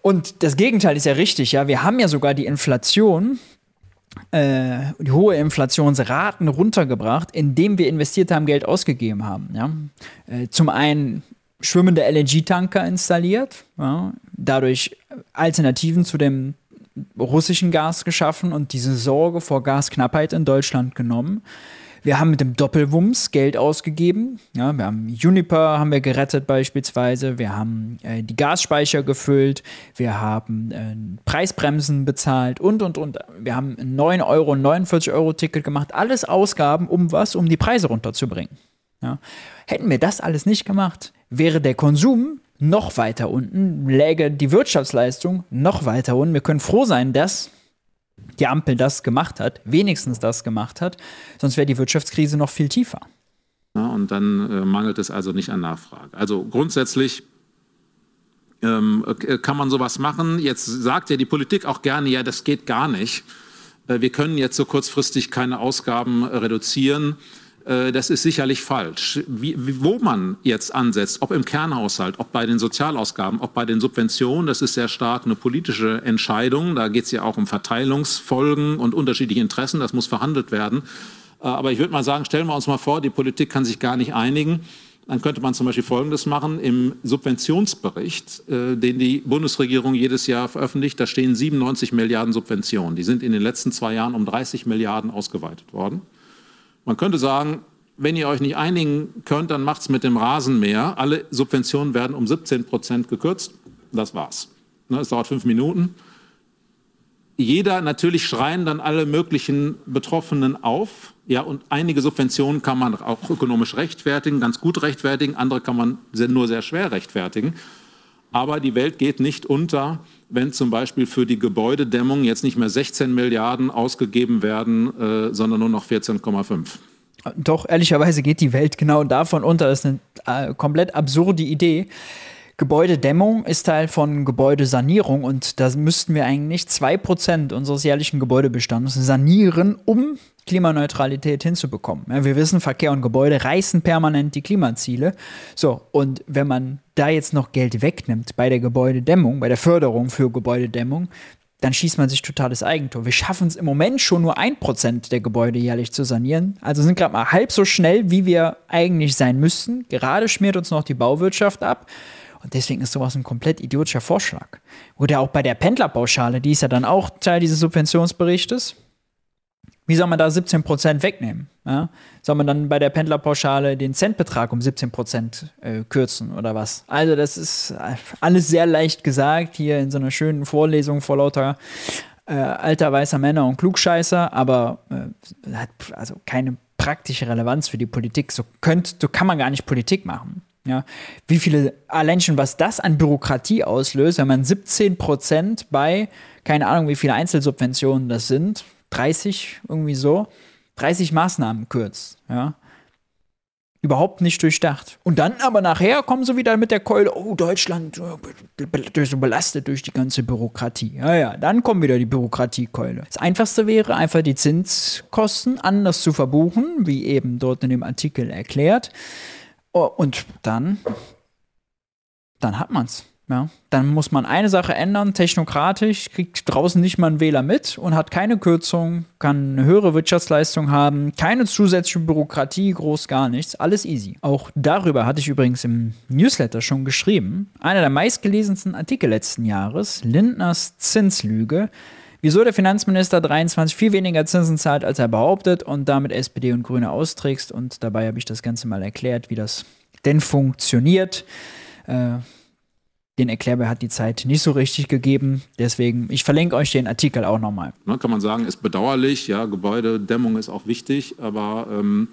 Und das Gegenteil ist ja richtig, ja. Wir haben ja sogar die Inflation, die hohe Inflationsraten runtergebracht, indem wir investiert haben, Geld ausgegeben haben. Ja? Äh, zum einen schwimmende LNG-Tanker installiert, ja? dadurch Alternativen zu dem russischen Gas geschaffen und diese Sorge vor Gasknappheit in Deutschland genommen. Wir haben mit dem Doppelwumms Geld ausgegeben. Ja, wir haben Juniper haben wir gerettet beispielsweise. Wir haben äh, die Gasspeicher gefüllt. Wir haben äh, Preisbremsen bezahlt und, und, und. Wir haben ein 9 Euro, 49 Euro Ticket gemacht. Alles Ausgaben, um was? Um die Preise runterzubringen. Ja. Hätten wir das alles nicht gemacht, wäre der Konsum noch weiter unten, läge die Wirtschaftsleistung noch weiter unten. Wir können froh sein, dass die Ampel das gemacht hat, wenigstens das gemacht hat, sonst wäre die Wirtschaftskrise noch viel tiefer. Ja, und dann äh, mangelt es also nicht an Nachfrage. Also grundsätzlich ähm, äh, kann man sowas machen. Jetzt sagt ja die Politik auch gerne, ja, das geht gar nicht. Äh, wir können jetzt so kurzfristig keine Ausgaben äh, reduzieren. Äh, das ist sicherlich falsch. Wie, wo man jetzt ansetzt, ob im Kernhaushalt, ob bei den Sozialausgaben, ob bei den Subventionen, das ist sehr stark eine politische Entscheidung. Da geht es ja auch um Verteilungsfolgen und unterschiedliche Interessen. Das muss verhandelt werden. Äh, aber ich würde mal sagen, stellen wir uns mal vor, die Politik kann sich gar nicht einigen. Dann könnte man zum Beispiel Folgendes machen. Im Subventionsbericht, äh, den die Bundesregierung jedes Jahr veröffentlicht, da stehen 97 Milliarden Subventionen. Die sind in den letzten zwei Jahren um 30 Milliarden ausgeweitet worden. Man könnte sagen, wenn ihr euch nicht einigen könnt, dann macht es mit dem Rasenmäher. Alle Subventionen werden um 17 Prozent gekürzt. Das war's. Ne, es dauert fünf Minuten. Jeder, natürlich schreien dann alle möglichen Betroffenen auf. Ja, und einige Subventionen kann man auch ökonomisch rechtfertigen, ganz gut rechtfertigen. Andere kann man nur sehr schwer rechtfertigen. Aber die Welt geht nicht unter, wenn zum Beispiel für die Gebäudedämmung jetzt nicht mehr 16 Milliarden ausgegeben werden, äh, sondern nur noch 14,5. Doch, ehrlicherweise geht die Welt genau davon unter. Das ist eine äh, komplett absurde Idee. Gebäudedämmung ist Teil von Gebäudesanierung und da müssten wir eigentlich 2% unseres jährlichen Gebäudebestands sanieren, um Klimaneutralität hinzubekommen. Ja, wir wissen, Verkehr und Gebäude reißen permanent die Klimaziele. So, und wenn man da jetzt noch Geld wegnimmt bei der Gebäudedämmung, bei der Förderung für Gebäudedämmung, dann schießt man sich totales Eigentor. Wir schaffen es im Moment schon nur ein Prozent der Gebäude jährlich zu sanieren. Also sind gerade mal halb so schnell, wie wir eigentlich sein müssten. Gerade schmiert uns noch die Bauwirtschaft ab. Und deswegen ist sowas ein komplett idiotischer Vorschlag. Oder auch bei der Pendlerpauschale, die ist ja dann auch Teil dieses Subventionsberichtes. Wie soll man da 17 Prozent wegnehmen? Ja? Soll man dann bei der Pendlerpauschale den Centbetrag um 17 Prozent äh, kürzen oder was? Also, das ist äh, alles sehr leicht gesagt hier in so einer schönen Vorlesung vor lauter äh, alter weißer Männer und Klugscheißer, aber äh, hat also keine praktische Relevanz für die Politik. So, könnt, so kann man gar nicht Politik machen. Ja, wie viele, allein schon was das an Bürokratie auslöst, wenn man 17 Prozent bei, keine Ahnung, wie viele Einzelsubventionen das sind, 30, irgendwie so, 30 Maßnahmen kürzt, ja. Überhaupt nicht durchdacht. Und dann aber nachher kommen sie wieder mit der Keule, oh, Deutschland äh, so belastet durch die ganze Bürokratie. Ja, ja, dann kommt wieder die Bürokratiekeule. Das Einfachste wäre einfach die Zinskosten anders zu verbuchen, wie eben dort in dem Artikel erklärt. Oh, und dann, dann hat man's. Ja, dann muss man eine Sache ändern, technokratisch, kriegt draußen nicht mal einen Wähler mit und hat keine Kürzung, kann eine höhere Wirtschaftsleistung haben, keine zusätzliche Bürokratie, groß gar nichts, alles easy. Auch darüber hatte ich übrigens im Newsletter schon geschrieben. Einer der meistgelesensten Artikel letzten Jahres, Lindners Zinslüge, wieso der Finanzminister 23 viel weniger Zinsen zahlt, als er behauptet und damit SPD und Grüne austrägst. Und dabei habe ich das Ganze mal erklärt, wie das denn funktioniert. Äh, den Erklärbär hat die Zeit nicht so richtig gegeben. Deswegen, ich verlinke euch den Artikel auch nochmal. Ne, kann man sagen, ist bedauerlich. Ja, Gebäudedämmung ist auch wichtig, aber ähm,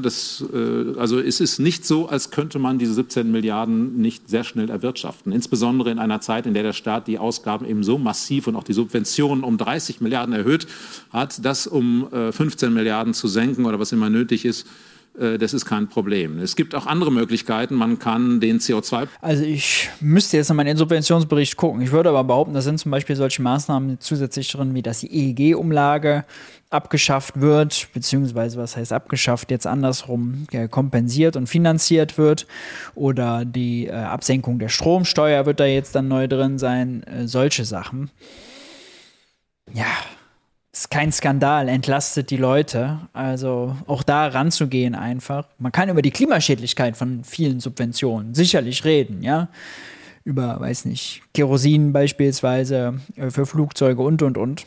das, äh, also es ist nicht so, als könnte man diese 17 Milliarden nicht sehr schnell erwirtschaften. Insbesondere in einer Zeit, in der der Staat die Ausgaben eben so massiv und auch die Subventionen um 30 Milliarden erhöht hat, das um äh, 15 Milliarden zu senken oder was immer nötig ist, Äh, das ist kein Problem. Es gibt auch andere Möglichkeiten. Man kann den CO2. Also ich müsste jetzt nochmal in den Subventionsbericht gucken. Ich würde aber behaupten, da sind zum Beispiel solche Maßnahmen zusätzlich drin, wie dass die EEG-Umlage abgeschafft wird, beziehungsweise was heißt abgeschafft, jetzt andersrum ja, kompensiert und finanziert wird. Oder die äh, Absenkung der Stromsteuer wird da jetzt dann neu drin sein. Äh, solche Sachen. Ja, ist kein Skandal, entlastet die Leute. Also auch da ranzugehen einfach. Man kann über die Klimaschädlichkeit von vielen Subventionen sicherlich reden, ja. Über, weiß nicht, Kerosin beispielsweise äh, für Flugzeuge und und und.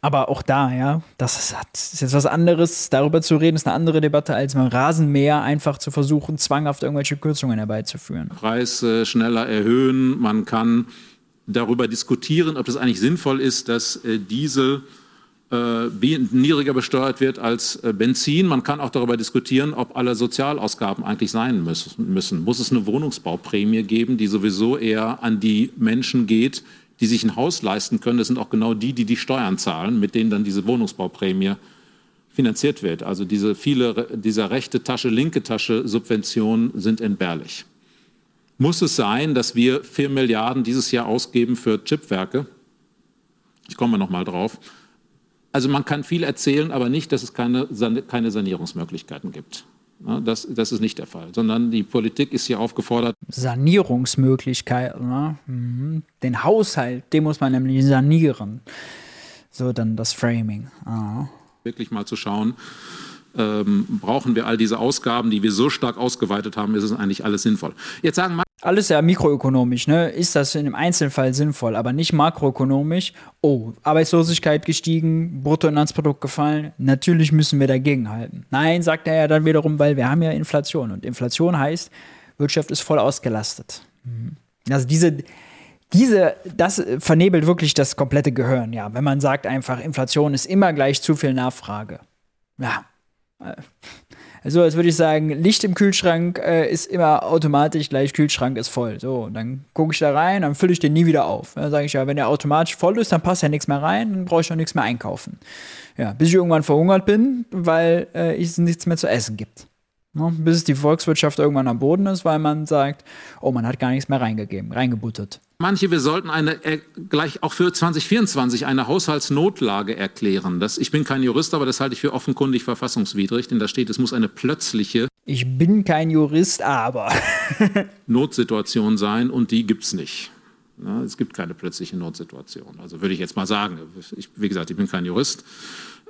Aber auch da, ja, das ist, jetzt was anderes. Darüber zu reden, ist eine andere Debatte, als mal Rasenmäher einfach zu versuchen, zwanghaft irgendwelche Kürzungen herbeizuführen. Preis äh, schneller erhöhen. Man kann darüber diskutieren, ob es eigentlich sinnvoll ist, dass äh, Diesel äh, niedriger besteuert wird als äh, Benzin. Man kann auch darüber diskutieren, ob alle Sozialausgaben eigentlich sein müssen. Muss es eine Wohnungsbauprämie geben, die sowieso eher an die Menschen geht, die sich ein Haus leisten können? Das sind auch genau die, die die Steuern zahlen, mit denen dann diese Wohnungsbauprämie finanziert wird. Also diese viele dieser rechte Tasche, linke Tasche Subventionen sind entbehrlich. Muss es sein, dass wir vier Milliarden dieses Jahr ausgeben für Chipwerke? Ich komme noch mal drauf. Also man kann viel erzählen, aber nicht, dass es keine, keine Sanierungsmöglichkeiten gibt. Das, das, ist nicht der Fall, sondern die Politik ist hier aufgefordert. Sanierungsmöglichkeiten, ne? mhm. den Haushalt, den muss man nämlich sanieren. So dann das Framing. Ah. Wirklich mal zu schauen, ähm, brauchen wir all diese Ausgaben, die wir so stark ausgeweitet haben, ist es eigentlich alles sinnvoll. Jetzt sagen alles ja mikroökonomisch, ne? Ist das in einem Einzelfall sinnvoll, aber nicht makroökonomisch. Oh, Arbeitslosigkeit gestiegen, Bruttoinlandsprodukt gefallen. Natürlich müssen wir dagegen halten. Nein, sagt er ja dann wiederum, weil wir haben ja Inflation und Inflation heißt, Wirtschaft ist voll ausgelastet. Mhm. Also diese, diese, das vernebelt wirklich das komplette Gehirn, ja. Wenn man sagt einfach, Inflation ist immer gleich zu viel Nachfrage. Ja. So, als würde ich sagen, Licht im Kühlschrank äh, ist immer automatisch gleich Kühlschrank ist voll. So, dann gucke ich da rein, dann fülle ich den nie wieder auf. Dann sage ich ja, wenn der automatisch voll ist, dann passt ja nichts mehr rein, dann brauche ich auch nichts mehr einkaufen. Ja, bis ich irgendwann verhungert bin, weil äh, es nichts mehr zu essen gibt. Ne? Bis die Volkswirtschaft irgendwann am Boden ist, weil man sagt, oh, man hat gar nichts mehr reingegeben, reingebuttert. Manche, wir sollten eine, äh, gleich auch für 2024 eine Haushaltsnotlage erklären. Das, ich bin kein Jurist, aber das halte ich für offenkundig verfassungswidrig, denn da steht, es muss eine plötzliche. Ich bin kein Jurist, aber. (laughs) Notsituation sein und die gibt es nicht. Ja, es gibt keine plötzliche Notsituation. Also würde ich jetzt mal sagen. Ich, wie gesagt, ich bin kein Jurist.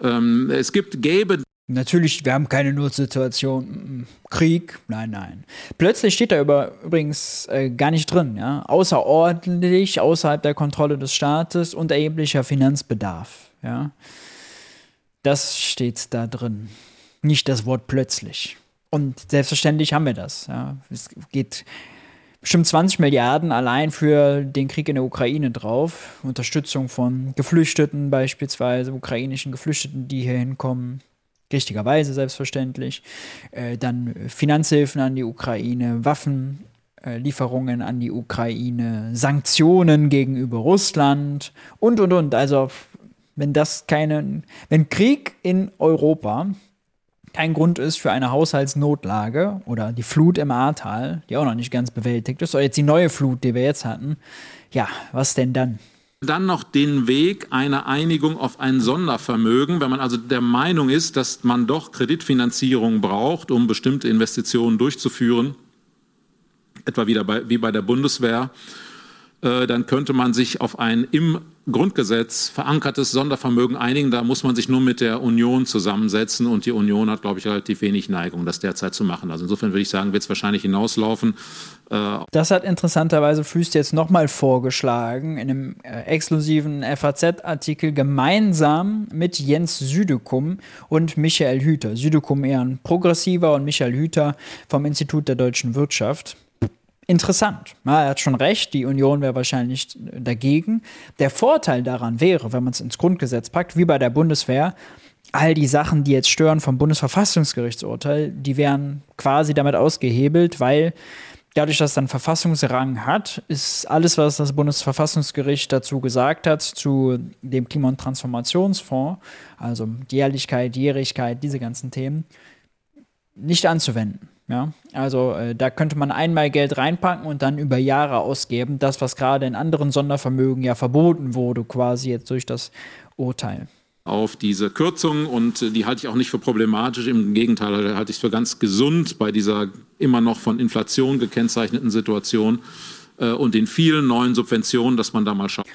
Ähm, es gibt, gäbe Natürlich, wir haben keine Notsituation. Krieg, nein, nein. Plötzlich steht da über, übrigens äh, gar nicht drin, ja. Außerordentlich, außerhalb der Kontrolle des Staates und erheblicher Finanzbedarf, ja. Das steht da drin. Nicht das Wort plötzlich. Und selbstverständlich haben wir das, ja. Es geht bestimmt 20 Milliarden allein für den Krieg in der Ukraine drauf. Unterstützung von Geflüchteten beispielsweise, ukrainischen Geflüchteten, die hier hinkommen richtigerweise selbstverständlich. Äh, dann Finanzhilfen an die Ukraine, Waffenlieferungen an die Ukraine, Sanktionen gegenüber Russland und und und. Also wenn das keine, wenn Krieg in Europa kein Grund ist für eine Haushaltsnotlage oder die Flut im Ahrtal, die auch noch nicht ganz bewältigt ist, oder jetzt die neue Flut, die wir jetzt hatten, ja, was denn dann? Dann noch den Weg einer Einigung auf ein Sondervermögen, wenn man also der Meinung ist, dass man doch Kreditfinanzierung braucht, um bestimmte Investitionen durchzuführen, etwa wieder bei, wie bei der Bundeswehr, äh, dann könnte man sich auf ein im Grundgesetz verankertes Sondervermögen einigen. Da muss man sich nur mit der Union zusammensetzen und die Union hat, glaube ich, relativ wenig Neigung, das derzeit zu machen. Also insofern würde ich sagen, wird es wahrscheinlich hinauslaufen. Äh, das hat interessanterweise Füst jetzt nochmal vorgeschlagen in einem äh, exklusiven FAZ-Artikel gemeinsam mit Jens Südekum und Michael Hüter. Südekum eher ein progressiver und Michael Hüter vom Institut der deutschen Wirtschaft interessant. Ja, er hat schon recht, die Union wäre wahrscheinlich dagegen. Der Vorteil daran wäre, wenn man es ins Grundgesetz packt, wie bei der Bundeswehr, all die Sachen, die jetzt stören vom Bundesverfassungsgerichtsurteil, die wären quasi damit ausgehebelt, weil dadurch, dass es dann Verfassungsrang hat, ist alles, was das Bundesverfassungsgericht dazu gesagt hat, zu dem Klima- und Transformationsfonds, also Jährlichkeit, Jährigkeit, diese ganzen Themen, nicht anzuwenden. Ja, also äh, da könnte man einmal Geld reinpacken und dann über Jahre ausgeben. Das, was gerade in anderen Sondervermögen ja verboten wurde, quasi jetzt durch das Urteil. Auf diese Kürzung und äh, die halte ich auch nicht für problematisch. Im Gegenteil, halte ich es für ganz gesund bei dieser immer noch von Inflation gekennzeichneten Situation äh, und den vielen neuen Subventionen, dass man da mal schaut.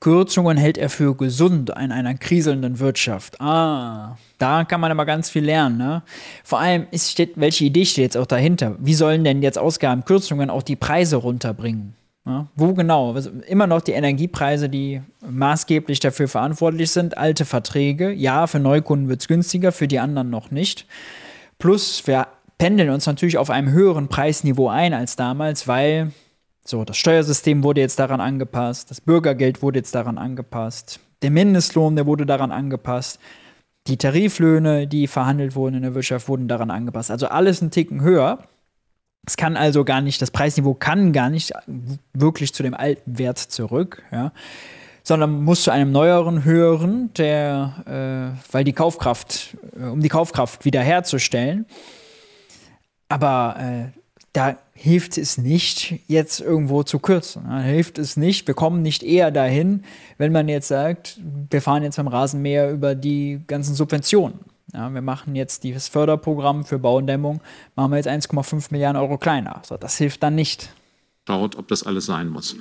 Kürzungen hält er für gesund in einer kriselnden Wirtschaft. Ah, da kann man aber ganz viel lernen. Ne? Vor allem, ist, steht, welche Idee steht jetzt auch dahinter? Wie sollen denn jetzt Ausgabenkürzungen auch die Preise runterbringen? Ja, wo genau? Also immer noch die Energiepreise, die maßgeblich dafür verantwortlich sind. Alte Verträge. Ja, für Neukunden wird es günstiger, für die anderen noch nicht. Plus, wir pendeln uns natürlich auf einem höheren Preisniveau ein als damals, weil so, das Steuersystem wurde jetzt daran angepasst, das Bürgergeld wurde jetzt daran angepasst, der Mindestlohn, der wurde daran angepasst, die Tariflöhne, die verhandelt wurden in der Wirtschaft, wurden daran angepasst. Also alles ein Ticken höher. Es kann also gar nicht, das Preisniveau kann gar nicht wirklich zu dem alten Wert zurück, ja, sondern muss zu einem neueren, höheren, der, äh, weil die Kaufkraft, äh, um die Kaufkraft wiederherzustellen. Aber äh, da hilft es nicht, jetzt irgendwo zu kürzen. Hilft es nicht, wir kommen nicht eher dahin, wenn man jetzt sagt, wir fahren jetzt beim Rasenmäher über die ganzen Subventionen. Ja, wir machen jetzt dieses Förderprogramm für Baudämmung, machen wir jetzt 1,5 Milliarden Euro kleiner. So, das hilft dann nicht. Schaut, ob das alles sein muss.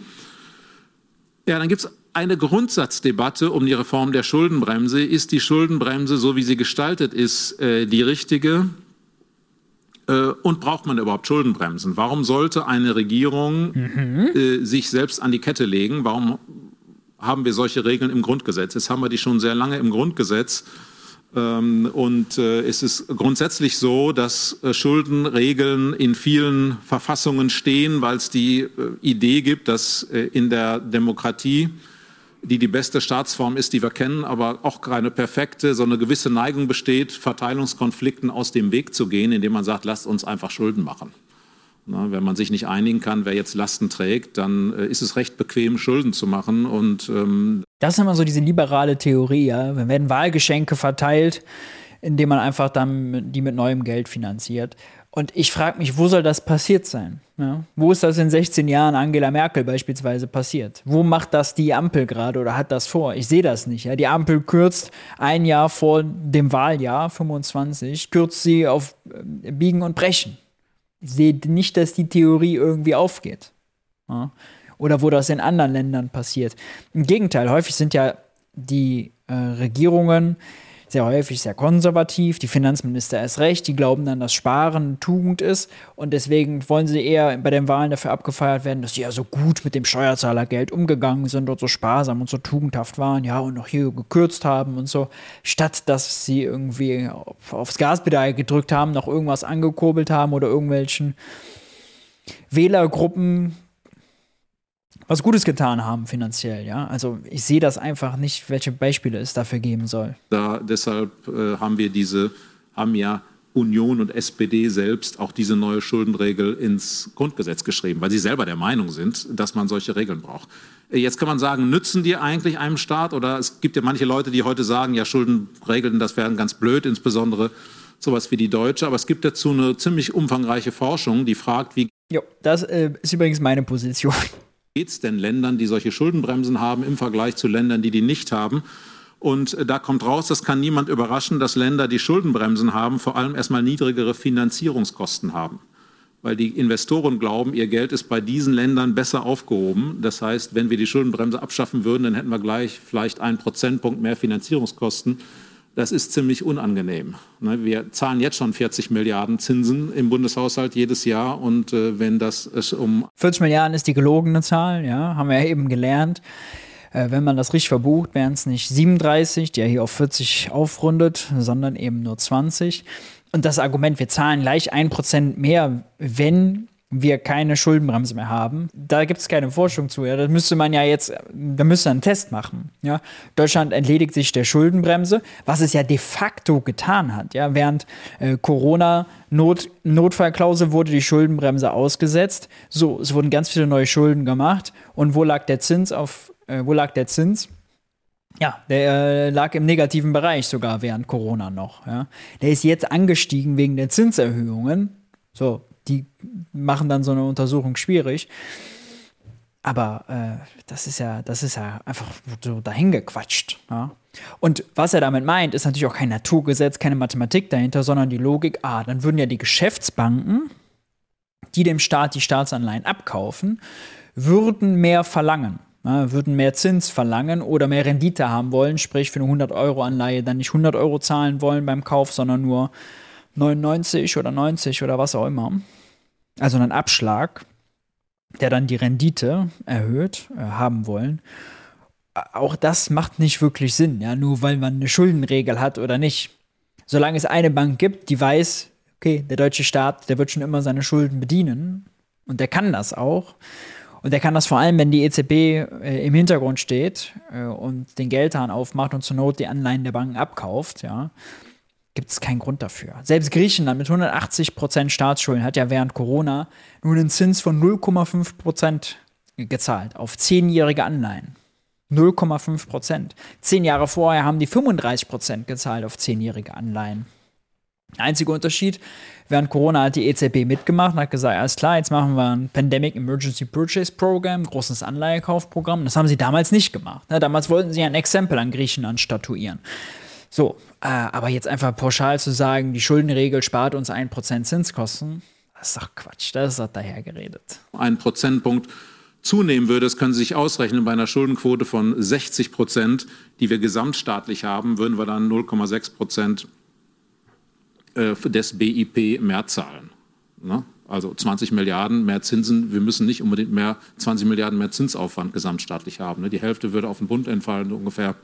Ja, dann gibt es eine Grundsatzdebatte um die Reform der Schuldenbremse. Ist die Schuldenbremse, so wie sie gestaltet ist, äh, die richtige? Äh, und braucht man überhaupt Schuldenbremsen? Warum sollte eine Regierung mhm. äh, sich selbst an die Kette legen? Warum haben wir solche Regeln im Grundgesetz? Jetzt haben wir die schon sehr lange im Grundgesetz. Ähm, und äh, es ist grundsätzlich so, dass äh, Schuldenregeln in vielen Verfassungen stehen, weil es die Idee gibt, dass in der Demokratie die die beste Staatsform ist, die wir kennen, aber auch keine perfekte, so eine gewisse Neigung besteht, Verteilungskonflikten aus dem Weg zu gehen, indem man sagt, lasst uns einfach Schulden machen. Na, wenn man sich nicht einigen kann, wer jetzt Lasten trägt, dann äh, ist es recht bequem, Schulden zu machen. Und, ähm das ist immer so diese liberale Theorie, ja. Wenn werden Wahlgeschenke verteilt, indem man einfach dann die mit neuem Geld finanziert. Und ich frage mich, wo soll das passiert sein? Ja? Wo ist das in 16 Jahren Angela Merkel beispielsweise passiert? Wo macht das die Ampel gerade oder hat das vor? Ich sehe das nicht. Ja? Die Ampel kürzt ein Jahr vor dem Wahljahr 25, kürzt sie auf äh, Biegen und Brechen. Ich sehe nicht, dass die Theorie irgendwie aufgeht. Ja? Oder wo das in anderen Ländern passiert. Im Gegenteil, häufig sind ja die äh, Regierungen sehr häufig sehr konservativ. Die Finanzminister erst recht, die glauben dann, dass Sparen Tugend ist und deswegen wollen sie eher bei den Wahlen dafür abgefeiert werden, dass sie ja so gut mit dem Steuerzahlergeld umgegangen sind und so sparsam und so tugendhaft waren, ja, und noch hier gekürzt haben und so, statt dass sie irgendwie aufs Gaspedal gedrückt haben, noch irgendwas angekurbelt haben oder irgendwelchen Wählergruppen was Gutes getan haben finanziell, ja. Also ich sehe das einfach nicht, welche Beispiele es dafür geben soll. Da, deshalb äh, haben wir diese, haben ja Union und SPD selbst auch diese neue Schuldenregel ins Grundgesetz geschrieben, weil sie selber der Meinung sind, dass man solche Regeln braucht. Äh, jetzt kann man sagen, nützen die eigentlich einem Staat? Oder es gibt ja manche Leute, die heute sagen, ja, Schuldenregeln, das wären ganz blöd, insbesondere sowas wie die deutsche. Aber es gibt dazu eine ziemlich umfangreiche Forschung, die fragt, wie. Jo, das äh, ist übrigens meine Position geht es denn Ländern, die solche Schuldenbremsen haben, im Vergleich zu Ländern, die die nicht haben? Und äh, da kommt raus, das kann niemand überraschen, dass Länder, die Schuldenbremsen haben, vor allem erstmal niedrigere Finanzierungskosten haben. Weil die Investoren glauben, ihr Geld ist bei diesen Ländern besser aufgehoben. Das heißt, wenn wir die Schuldenbremse abschaffen würden, dann hätten wir gleich vielleicht einen Prozentpunkt mehr Finanzierungskosten das ist ziemlich unangenehm. Ne, wir zahlen jetzt schon 40 Milliarden Zinsen im Bundeshaushalt jedes Jahr und äh, wenn das um 40 Milliarden ist die gelogene Zahl, ja, haben wir ja eben gelernt. Äh, wenn man das richtig verbucht, wären es nicht 37, die ja hier auf 40 aufrundet, sondern eben nur 20. Und das Argument, wir zahlen gleich ein Prozent mehr, wenn wir keine Schuldenbremse mehr haben. Da gibt es keine Forschung zu. Ja. Da müsste man ja jetzt, da müsste einen Test machen. Ja. Deutschland entledigt sich der Schuldenbremse, was es ja de facto getan hat. Ja. Während äh, Corona Not, Notfallklausel wurde die Schuldenbremse ausgesetzt. So, es wurden ganz viele neue Schulden gemacht. Und wo lag der Zins auf, äh, wo lag der Zins? Ja, der äh, lag im negativen Bereich sogar während Corona noch. Ja. Der ist jetzt angestiegen wegen der Zinserhöhungen. So, die machen dann so eine Untersuchung schwierig. Aber äh, das ist ja, das ist ja einfach so dahingequatscht. Ja. Und was er damit meint, ist natürlich auch kein Naturgesetz, keine Mathematik dahinter, sondern die Logik, ah, dann würden ja die Geschäftsbanken, die dem Staat die Staatsanleihen abkaufen, würden mehr verlangen. Ja, würden mehr Zins verlangen oder mehr Rendite haben wollen, sprich für eine 100-Euro-Anleihe dann nicht 100 Euro zahlen wollen beim Kauf, sondern nur 99 oder 90 oder was auch immer. Also einen Abschlag, der dann die Rendite erhöht, äh, haben wollen. Auch das macht nicht wirklich Sinn, ja, nur weil man eine Schuldenregel hat oder nicht. Solange es eine Bank gibt, die weiß, okay, der deutsche Staat, der wird schon immer seine Schulden bedienen und der kann das auch. Und der kann das vor allem, wenn die EZB äh, im Hintergrund steht äh, und den Geldhahn aufmacht und zur Not die Anleihen der Banken abkauft, ja, gibt es keinen Grund dafür. Selbst Griechenland mit 180 Prozent Staatsschulden hat ja während Corona nur einen Zins von 0,5 Prozent gezahlt auf zehnjährige Anleihen. 0,5 Prozent. Zehn Jahre vorher haben die 35 Prozent gezahlt auf zehnjährige Anleihen. Der einzige Unterschied, während Corona hat die EZB mitgemacht und hat gesagt, alles klar, jetzt machen wir ein Pandemic Emergency Purchase Program, großes Anleihekaufprogramm. Das haben sie damals nicht gemacht. Ne? Damals wollten sie ein Exempel an Griechenland statuieren. So, aber jetzt einfach pauschal zu sagen, die Schuldenregel spart uns 1% Zinskosten, das ist doch Quatsch, das ist doch dahergeredet. Ein Prozentpunkt zunehmen würde, das können Sie sich ausrechnen, bei einer Schuldenquote von 60 Prozent, die wir gesamtstaatlich haben, würden wir dann 0,6 Prozent äh, des BIP mehr zahlen. Ne? Also 20 Milliarden mehr Zinsen. Wir müssen nicht unbedingt mehr 20 Milliarden mehr Zinsaufwand gesamtstaatlich haben. Ne? Die Hälfte würde auf den Bund entfallen ungefähr.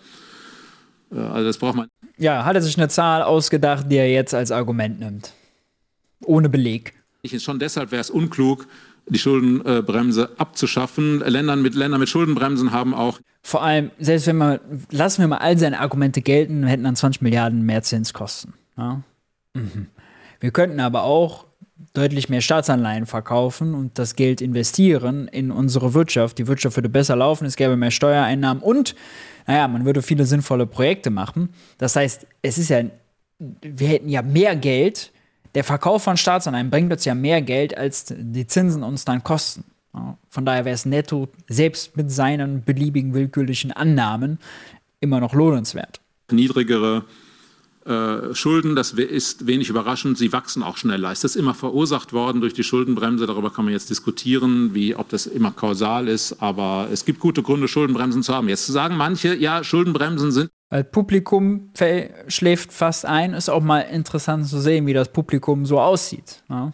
Äh, also das braucht man. Ja, hat er sich eine Zahl ausgedacht, die er jetzt als Argument nimmt. Ohne Beleg. Schon deshalb wäre es unklug, die Schuldenbremse abzuschaffen. Ländern mit, Länder mit Schuldenbremsen haben auch. Vor allem, selbst wenn man, lassen wir mal all seine Argumente gelten, hätten dann 20 Milliarden mehr Zinskosten. Ja? Mhm. Wir könnten aber auch deutlich mehr Staatsanleihen verkaufen und das Geld investieren in unsere Wirtschaft. Die Wirtschaft würde besser laufen, es gäbe mehr Steuereinnahmen und naja, man würde viele sinnvolle Projekte machen. Das heißt, es ist ja, wir hätten ja mehr Geld. Der Verkauf von Staatsanleihen bringt uns ja mehr Geld, als die Zinsen uns dann kosten. Von daher wäre es netto, selbst mit seinen beliebigen willkürlichen Annahmen, immer noch lohnenswert. Niedrigere Schulden, das ist wenig überraschend, sie wachsen auch schneller. Ist das immer verursacht worden durch die Schuldenbremse? Darüber kann man jetzt diskutieren, wie, ob das immer kausal ist, aber es gibt gute Gründe, Schuldenbremsen zu haben. Jetzt sagen manche, ja, Schuldenbremsen sind. Weil Publikum schläft fast ein, ist auch mal interessant zu sehen, wie das Publikum so aussieht. Ja?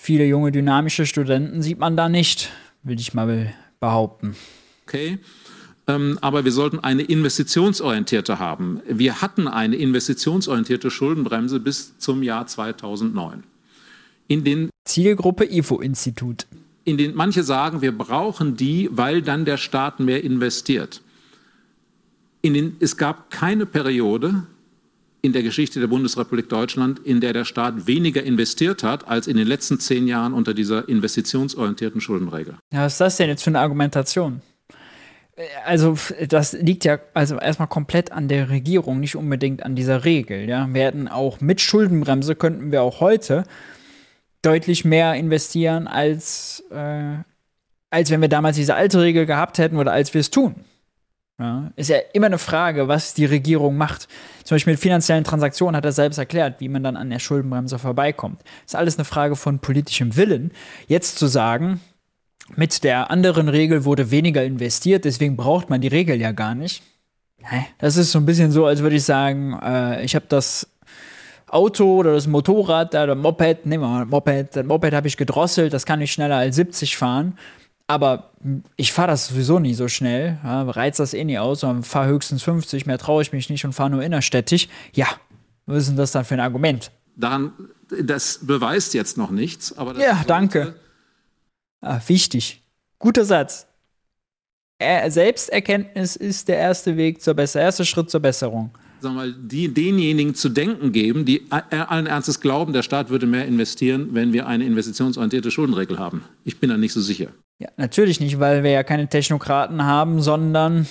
Viele junge, dynamische Studenten sieht man da nicht, will ich mal behaupten. Okay. Ähm, aber wir sollten eine investitionsorientierte haben. Wir hatten eine investitionsorientierte Schuldenbremse bis zum Jahr 2009. In den Zielgruppe IFO-Institut. In den manche sagen, wir brauchen die, weil dann der Staat mehr investiert. In den, es gab keine Periode in der Geschichte der Bundesrepublik Deutschland, in der der Staat weniger investiert hat, als in den letzten zehn Jahren unter dieser investitionsorientierten Schuldenregel. Ja, was ist das denn jetzt für eine Argumentation? Also das liegt ja also erstmal komplett an der Regierung, nicht unbedingt an dieser Regel. Ja, wir hätten auch mit Schuldenbremse könnten wir auch heute deutlich mehr investieren als äh, als wenn wir damals diese alte Regel gehabt hätten oder als wir es tun. Ja, ist ja immer eine Frage, was die Regierung macht. Zum Beispiel mit finanziellen Transaktionen hat er selbst erklärt, wie man dann an der Schuldenbremse vorbeikommt. Ist alles eine Frage von politischem Willen. Jetzt zu sagen, mit der anderen Regel wurde weniger investiert, deswegen braucht man die Regel ja gar nicht. Das ist so ein bisschen so, als würde ich sagen, äh, ich habe das Auto oder das Motorrad oder Moped, nehmen wir mal Moped, das Moped habe ich gedrosselt, das kann ich schneller als 70 fahren. Aber ich fahre das sowieso nie so schnell, ja, reizt das eh nie aus, sondern fahre höchstens 50, mehr traue ich mich nicht und fahre nur innerstädtisch. Ja, was ist denn das dann für ein Argument? Daran, das beweist jetzt noch nichts, aber Ja, danke Ah, wichtig. Guter Satz. Selbsterkenntnis ist der erste Weg zur Besserung, erste Schritt zur Besserung. Sagen wir mal, die, denjenigen zu denken geben, die allen Ernstes glauben, der Staat würde mehr investieren, wenn wir eine investitionsorientierte Schuldenregel haben. Ich bin da nicht so sicher. Ja, natürlich nicht, weil wir ja keine Technokraten haben, sondern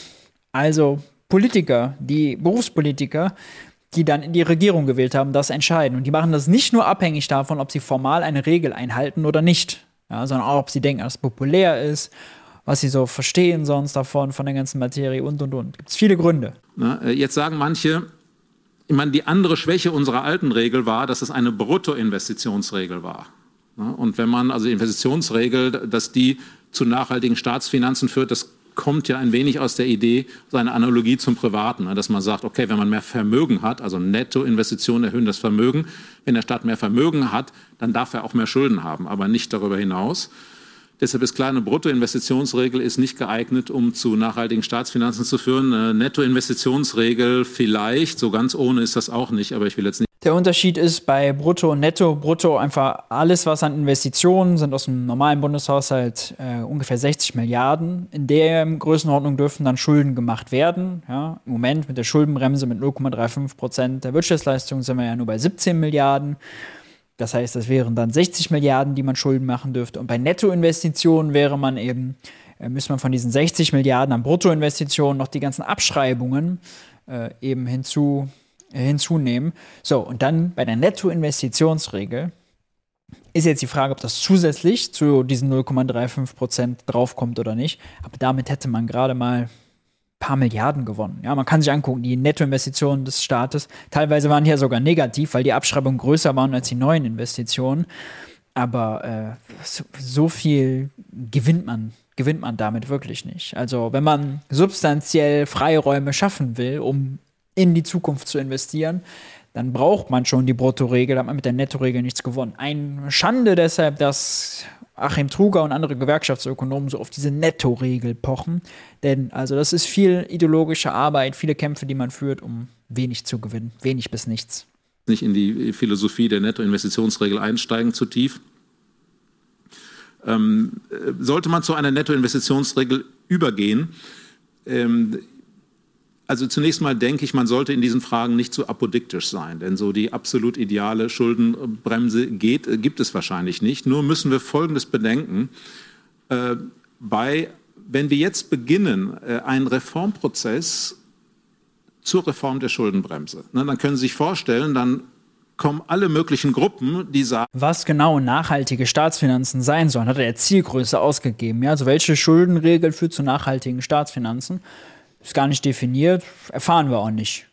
Also Politiker, die Berufspolitiker, die dann in die Regierung gewählt haben, das entscheiden. Und die machen das nicht nur abhängig davon, ob sie formal eine Regel einhalten oder nicht, ja, sondern auch, ob sie denken, dass es populär ist, was sie so verstehen sonst davon, von der ganzen Materie und, und, und. Gibt es viele Gründe. Na, äh, jetzt sagen manche, ich meine, die andere Schwäche unserer alten Regel war, dass es eine Bruttoinvestitionsregel war. Und wenn man, also die Investitionsregel, dass die zu nachhaltigen Staatsfinanzen führt, das kommt ja ein wenig aus der Idee, seine Analogie zum Privaten, ne, dass man sagt, okay, wenn man mehr Vermögen hat, also Nettoinvestitionen erhöhen das Vermögen, wenn der Staat mehr Vermögen hat, dann darf er auch mehr Schulden haben, aber nicht darüber hinaus. Deshalb ist klar, eine Bruttoinvestitionsregel ist nicht geeignet, um zu nachhaltigen Staatsfinanzen zu führen. Eine Nettoinvestitionsregel vielleicht, so ganz ohne ist das auch nicht, aber ich will jetzt nicht. Der Unterschied ist bei Brutto Netto. Brutto einfach alles, was an Investitionen sind aus dem normalen Bundeshaushalt äh, ungefähr 60 Milliarden. In der Größenordnung dürfen dann Schulden gemacht werden. Ja, Im Moment mit der Schuldenbremse mit 0,35 Prozent der Wirtschaftsleistung sind wir ja nur bei 17 Milliarden. Das heißt, das wären dann 60 Milliarden, die man Schulden machen dürfte. Und bei Nettoinvestitionen wäre man eben, äh, müsste man von diesen 60 Milliarden an Bruttoinvestitionen noch die ganzen Abschreibungen äh, eben hinzu, äh, hinzunehmen. So, und dann bei der Nettoinvestitionsregel ist jetzt die Frage, ob das zusätzlich zu diesen 0,35 Prozent draufkommt oder nicht. Aber damit hätte man gerade mal paar Milliarden gewonnen. Ja, man kann sich angucken, die Nettoinvestitionen des Staates, teilweise waren hier sogar negativ, weil die Abschreibungen größer waren als die neuen Investitionen. Aber äh, so, so, viel gewinnt man, gewinnt man damit wirklich nicht. Also wenn man substanziell Freiräume schaffen will, um in die Zukunft zu investieren, dann braucht man schon die Bruttoregel, da hat man mit der Nettoregel nichts gewonnen. Ein Schande deshalb, dass Achim Truger und andere Gewerkschaftsökonomen so auf diese Nettoregel pochen. Denn also das ist viel ideologische Arbeit, viele Kämpfe, die man führt, um wenig zu gewinnen. Wenig bis nichts. Nicht in die Philosophie der Nettoinvestitionsregel einsteigen zu tief. Ähm, sollte man zu einer Nettoinvestitionsregel übergehen, ähm, also zunächst mal denke ich, man sollte in diesen Fragen nicht zu apodiktisch sein, denn so die absolut ideale Schuldenbremse geht, äh, gibt es wahrscheinlich nicht. Nur müssen wir Folgendes bedenken. Äh, bei, wenn wir jetzt beginnen, äh, einen Reformprozess zur Reform der Schuldenbremse, ne, dann können Sie sich vorstellen, dann kommen alle möglichen Gruppen, die sagen. Was genau nachhaltige Staatsfinanzen sein sollen, hat er Zielgröße ausgegeben. Ja? Also welche Schuldenregel führt zu nachhaltigen Staatsfinanzen? Ist gar nicht definiert, erfahren wir auch nicht.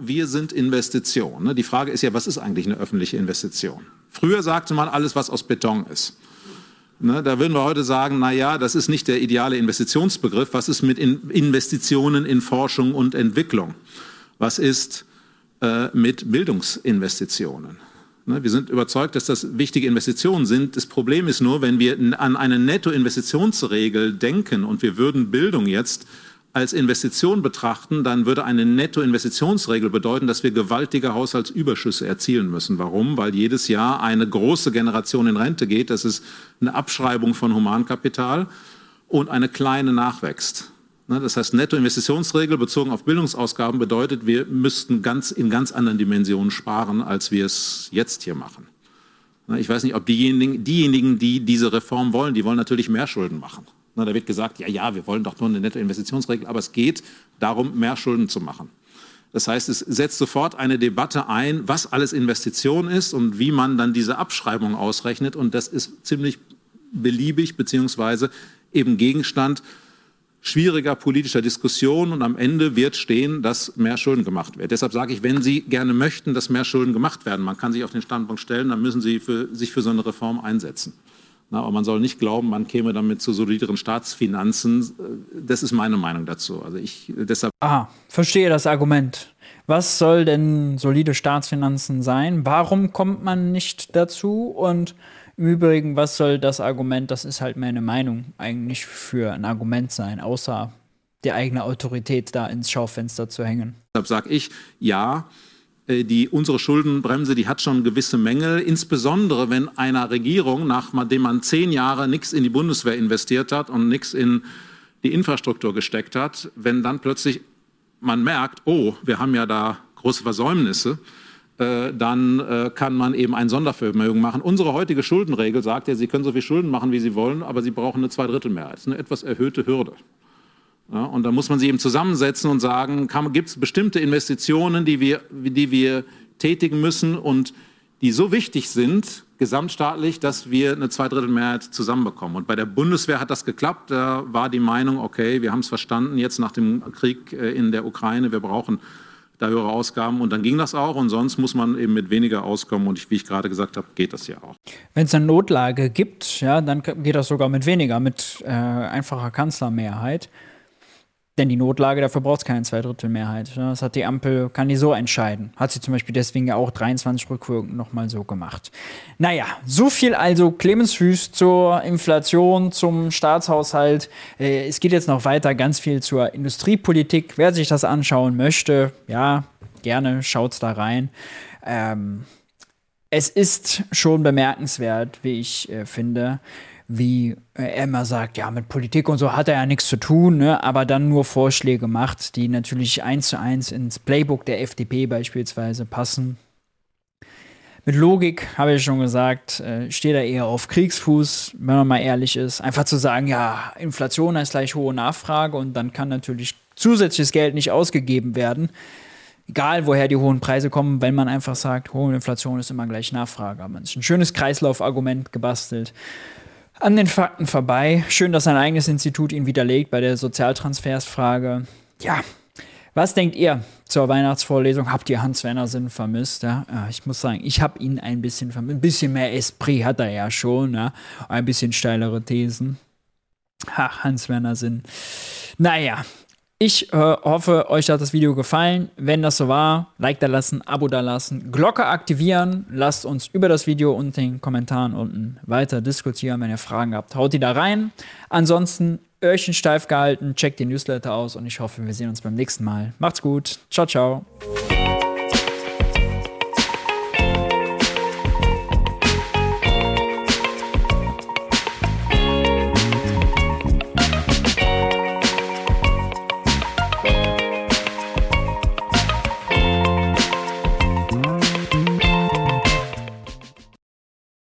Wir sind Investitionen. Ne? Die Frage ist ja, was ist eigentlich eine öffentliche Investition? Früher sagte man alles, was aus Beton ist. Ne, da würden wir heute sagen, na ja, das ist nicht der ideale Investitionsbegriff. Was ist mit Investitionen in Forschung und Entwicklung? Was ist äh, mit Bildungsinvestitionen? Ne, wir sind überzeugt, dass das wichtige Investitionen sind. Das Problem ist nur, wenn wir an eine Nettoinvestitionsregel denken und wir würden Bildung jetzt als Investition betrachten, dann würde eine Nettoinvestitionsregel bedeuten, dass wir gewaltige Haushaltsüberschüsse erzielen müssen. Warum? Weil jedes Jahr eine große Generation in Rente geht. Das ist eine Abschreibung von Humankapital und eine kleine nachwächst. Ne, das heißt, Nettoinvestitionsregel bezogen auf Bildungsausgaben bedeutet, wir müssten ganz, in ganz anderen Dimensionen sparen, als wir es jetzt hier machen. Ne, ich weiß nicht, ob diejenigen, diejenigen, die diese Reform wollen, die wollen natürlich mehr Schulden machen. Na, da wird gesagt, ja, ja, wir wollen doch nur eine Nettoinvestitionsregel, aber es geht darum, mehr Schulden zu machen. Das heißt, es setzt sofort eine Debatte ein, was alles Investition ist und wie man dann diese Abschreibung ausrechnet. Und das ist ziemlich beliebig, beziehungsweise eben Gegenstand schwieriger politischer Diskussionen. Und am Ende wird stehen, dass mehr Schulden gemacht wird. Deshalb sage ich, wenn Sie gerne möchten, dass mehr Schulden gemacht werden, man kann sich auf den Standpunkt stellen, dann müssen Sie für, sich für so eine Reform einsetzen. Na, aber man soll nicht glauben, man käme damit zu solideren Staatsfinanzen. Das ist meine Meinung dazu. Also ich deshalb. Ah, verstehe das Argument. Was soll denn solide Staatsfinanzen sein? Warum kommt man nicht dazu? Und im Übrigen, was soll das Argument, das ist halt meine Meinung, eigentlich für ein Argument sein, außer die eigene Autorität da ins Schaufenster zu hängen? Deshalb sage ich, ja, die, unsere Schuldenbremse, die hat schon gewisse Mängel, insbesondere wenn einer Regierung, nachdem man zehn Jahre nichts in die Bundeswehr investiert hat und nichts in die Infrastruktur gesteckt hat, wenn dann plötzlich man merkt, oh, wir haben ja da große Versäumnisse, äh, dann äh, kann man eben ein Sondervermögen machen. Unsere heutige Schuldenregel sagt ja, Sie können so viel Schulden machen, wie Sie wollen, aber Sie brauchen eine Zweidrittelmehrheit. Das ist eine etwas erhöhte Hürde. Ja, und da muss man sie eben zusammensetzen und sagen, gibt es bestimmte Investitionen, die wir, die wir tätigen müssen und die so wichtig sind, gesamtstaatlich, dass wir eine Zweidrittelmehrheit zusammenbekommen. Und bei der Bundeswehr hat das geklappt. Da war die Meinung, okay, wir haben es verstanden, jetzt nach dem Krieg äh, in der Ukraine, wir brauchen da höhere Ausgaben und dann ging das auch und sonst muss man eben mit weniger auskommen und ich, wie ich gerade gesagt habe, geht das ja auch. Wenn es eine Notlage gibt, ja, dann geht das sogar mit weniger, mit äh, einfacher Kanzlermehrheit. Denn die Notlage, dafür braucht es keine Zweidrittelmehrheit. Das hat die Ampel, kann die so entscheiden. Hat sie zum Beispiel deswegen ja auch 23 rückwirkend nochmal so gemacht. Naja, so viel also Clemens Hüß zur Inflation, zum Staatshaushalt. Äh, es geht jetzt noch weiter, ganz viel zur Industriepolitik. Wer sich das anschauen möchte, ja, gerne schaut's da rein. Ähm, es ist schon bemerkenswert, wie ich äh, finde, wie er immer sagt, ja, mit Politik und so hat er ja nichts zu tun, ne? aber dann nur Vorschläge macht, die natürlich eins zu eins ins Playbook der FDP beispielsweise passen. Mit Logik, habe ich schon gesagt, äh, steht er eher auf Kriegsfuß, wenn man mal ehrlich ist. Einfach zu sagen, ja, Inflation heißt gleich hohe Nachfrage und dann kann natürlich zusätzliches Geld nicht ausgegeben werden. Egal, woher die hohen Preise kommen, wenn man einfach sagt, hohe Inflation ist immer gleich Nachfrage. Man ist ein schönes Kreislaufargument gebastelt an den Fakten vorbei. Schön, dass ein eigenes Institut ihn widerlegt bei der Sozialtransfersfrage. Ja, was denkt ihr zur Weihnachtsvorlesung? Habt ihr Hans Werner Sinn vermisst? Ja, ich muss sagen, ich habe ihn ein bisschen vermisst. Ein bisschen mehr Esprit hat er ja schon. Ja? Ein bisschen steilere Thesen. Ach, Hans Werner Sinn. Naja, ich äh, hoffe, euch hat das Video gefallen. Wenn das so war, Like da lassen, Abo da lassen, Glocke aktivieren. Lasst uns über das Video und den Kommentaren unten weiter diskutieren. Wenn ihr Fragen habt, haut die da rein. Ansonsten Öhrchen steif gehalten, checkt den Newsletter aus und ich hoffe, wir sehen uns beim nächsten Mal. Macht's gut. Ciao, ciao.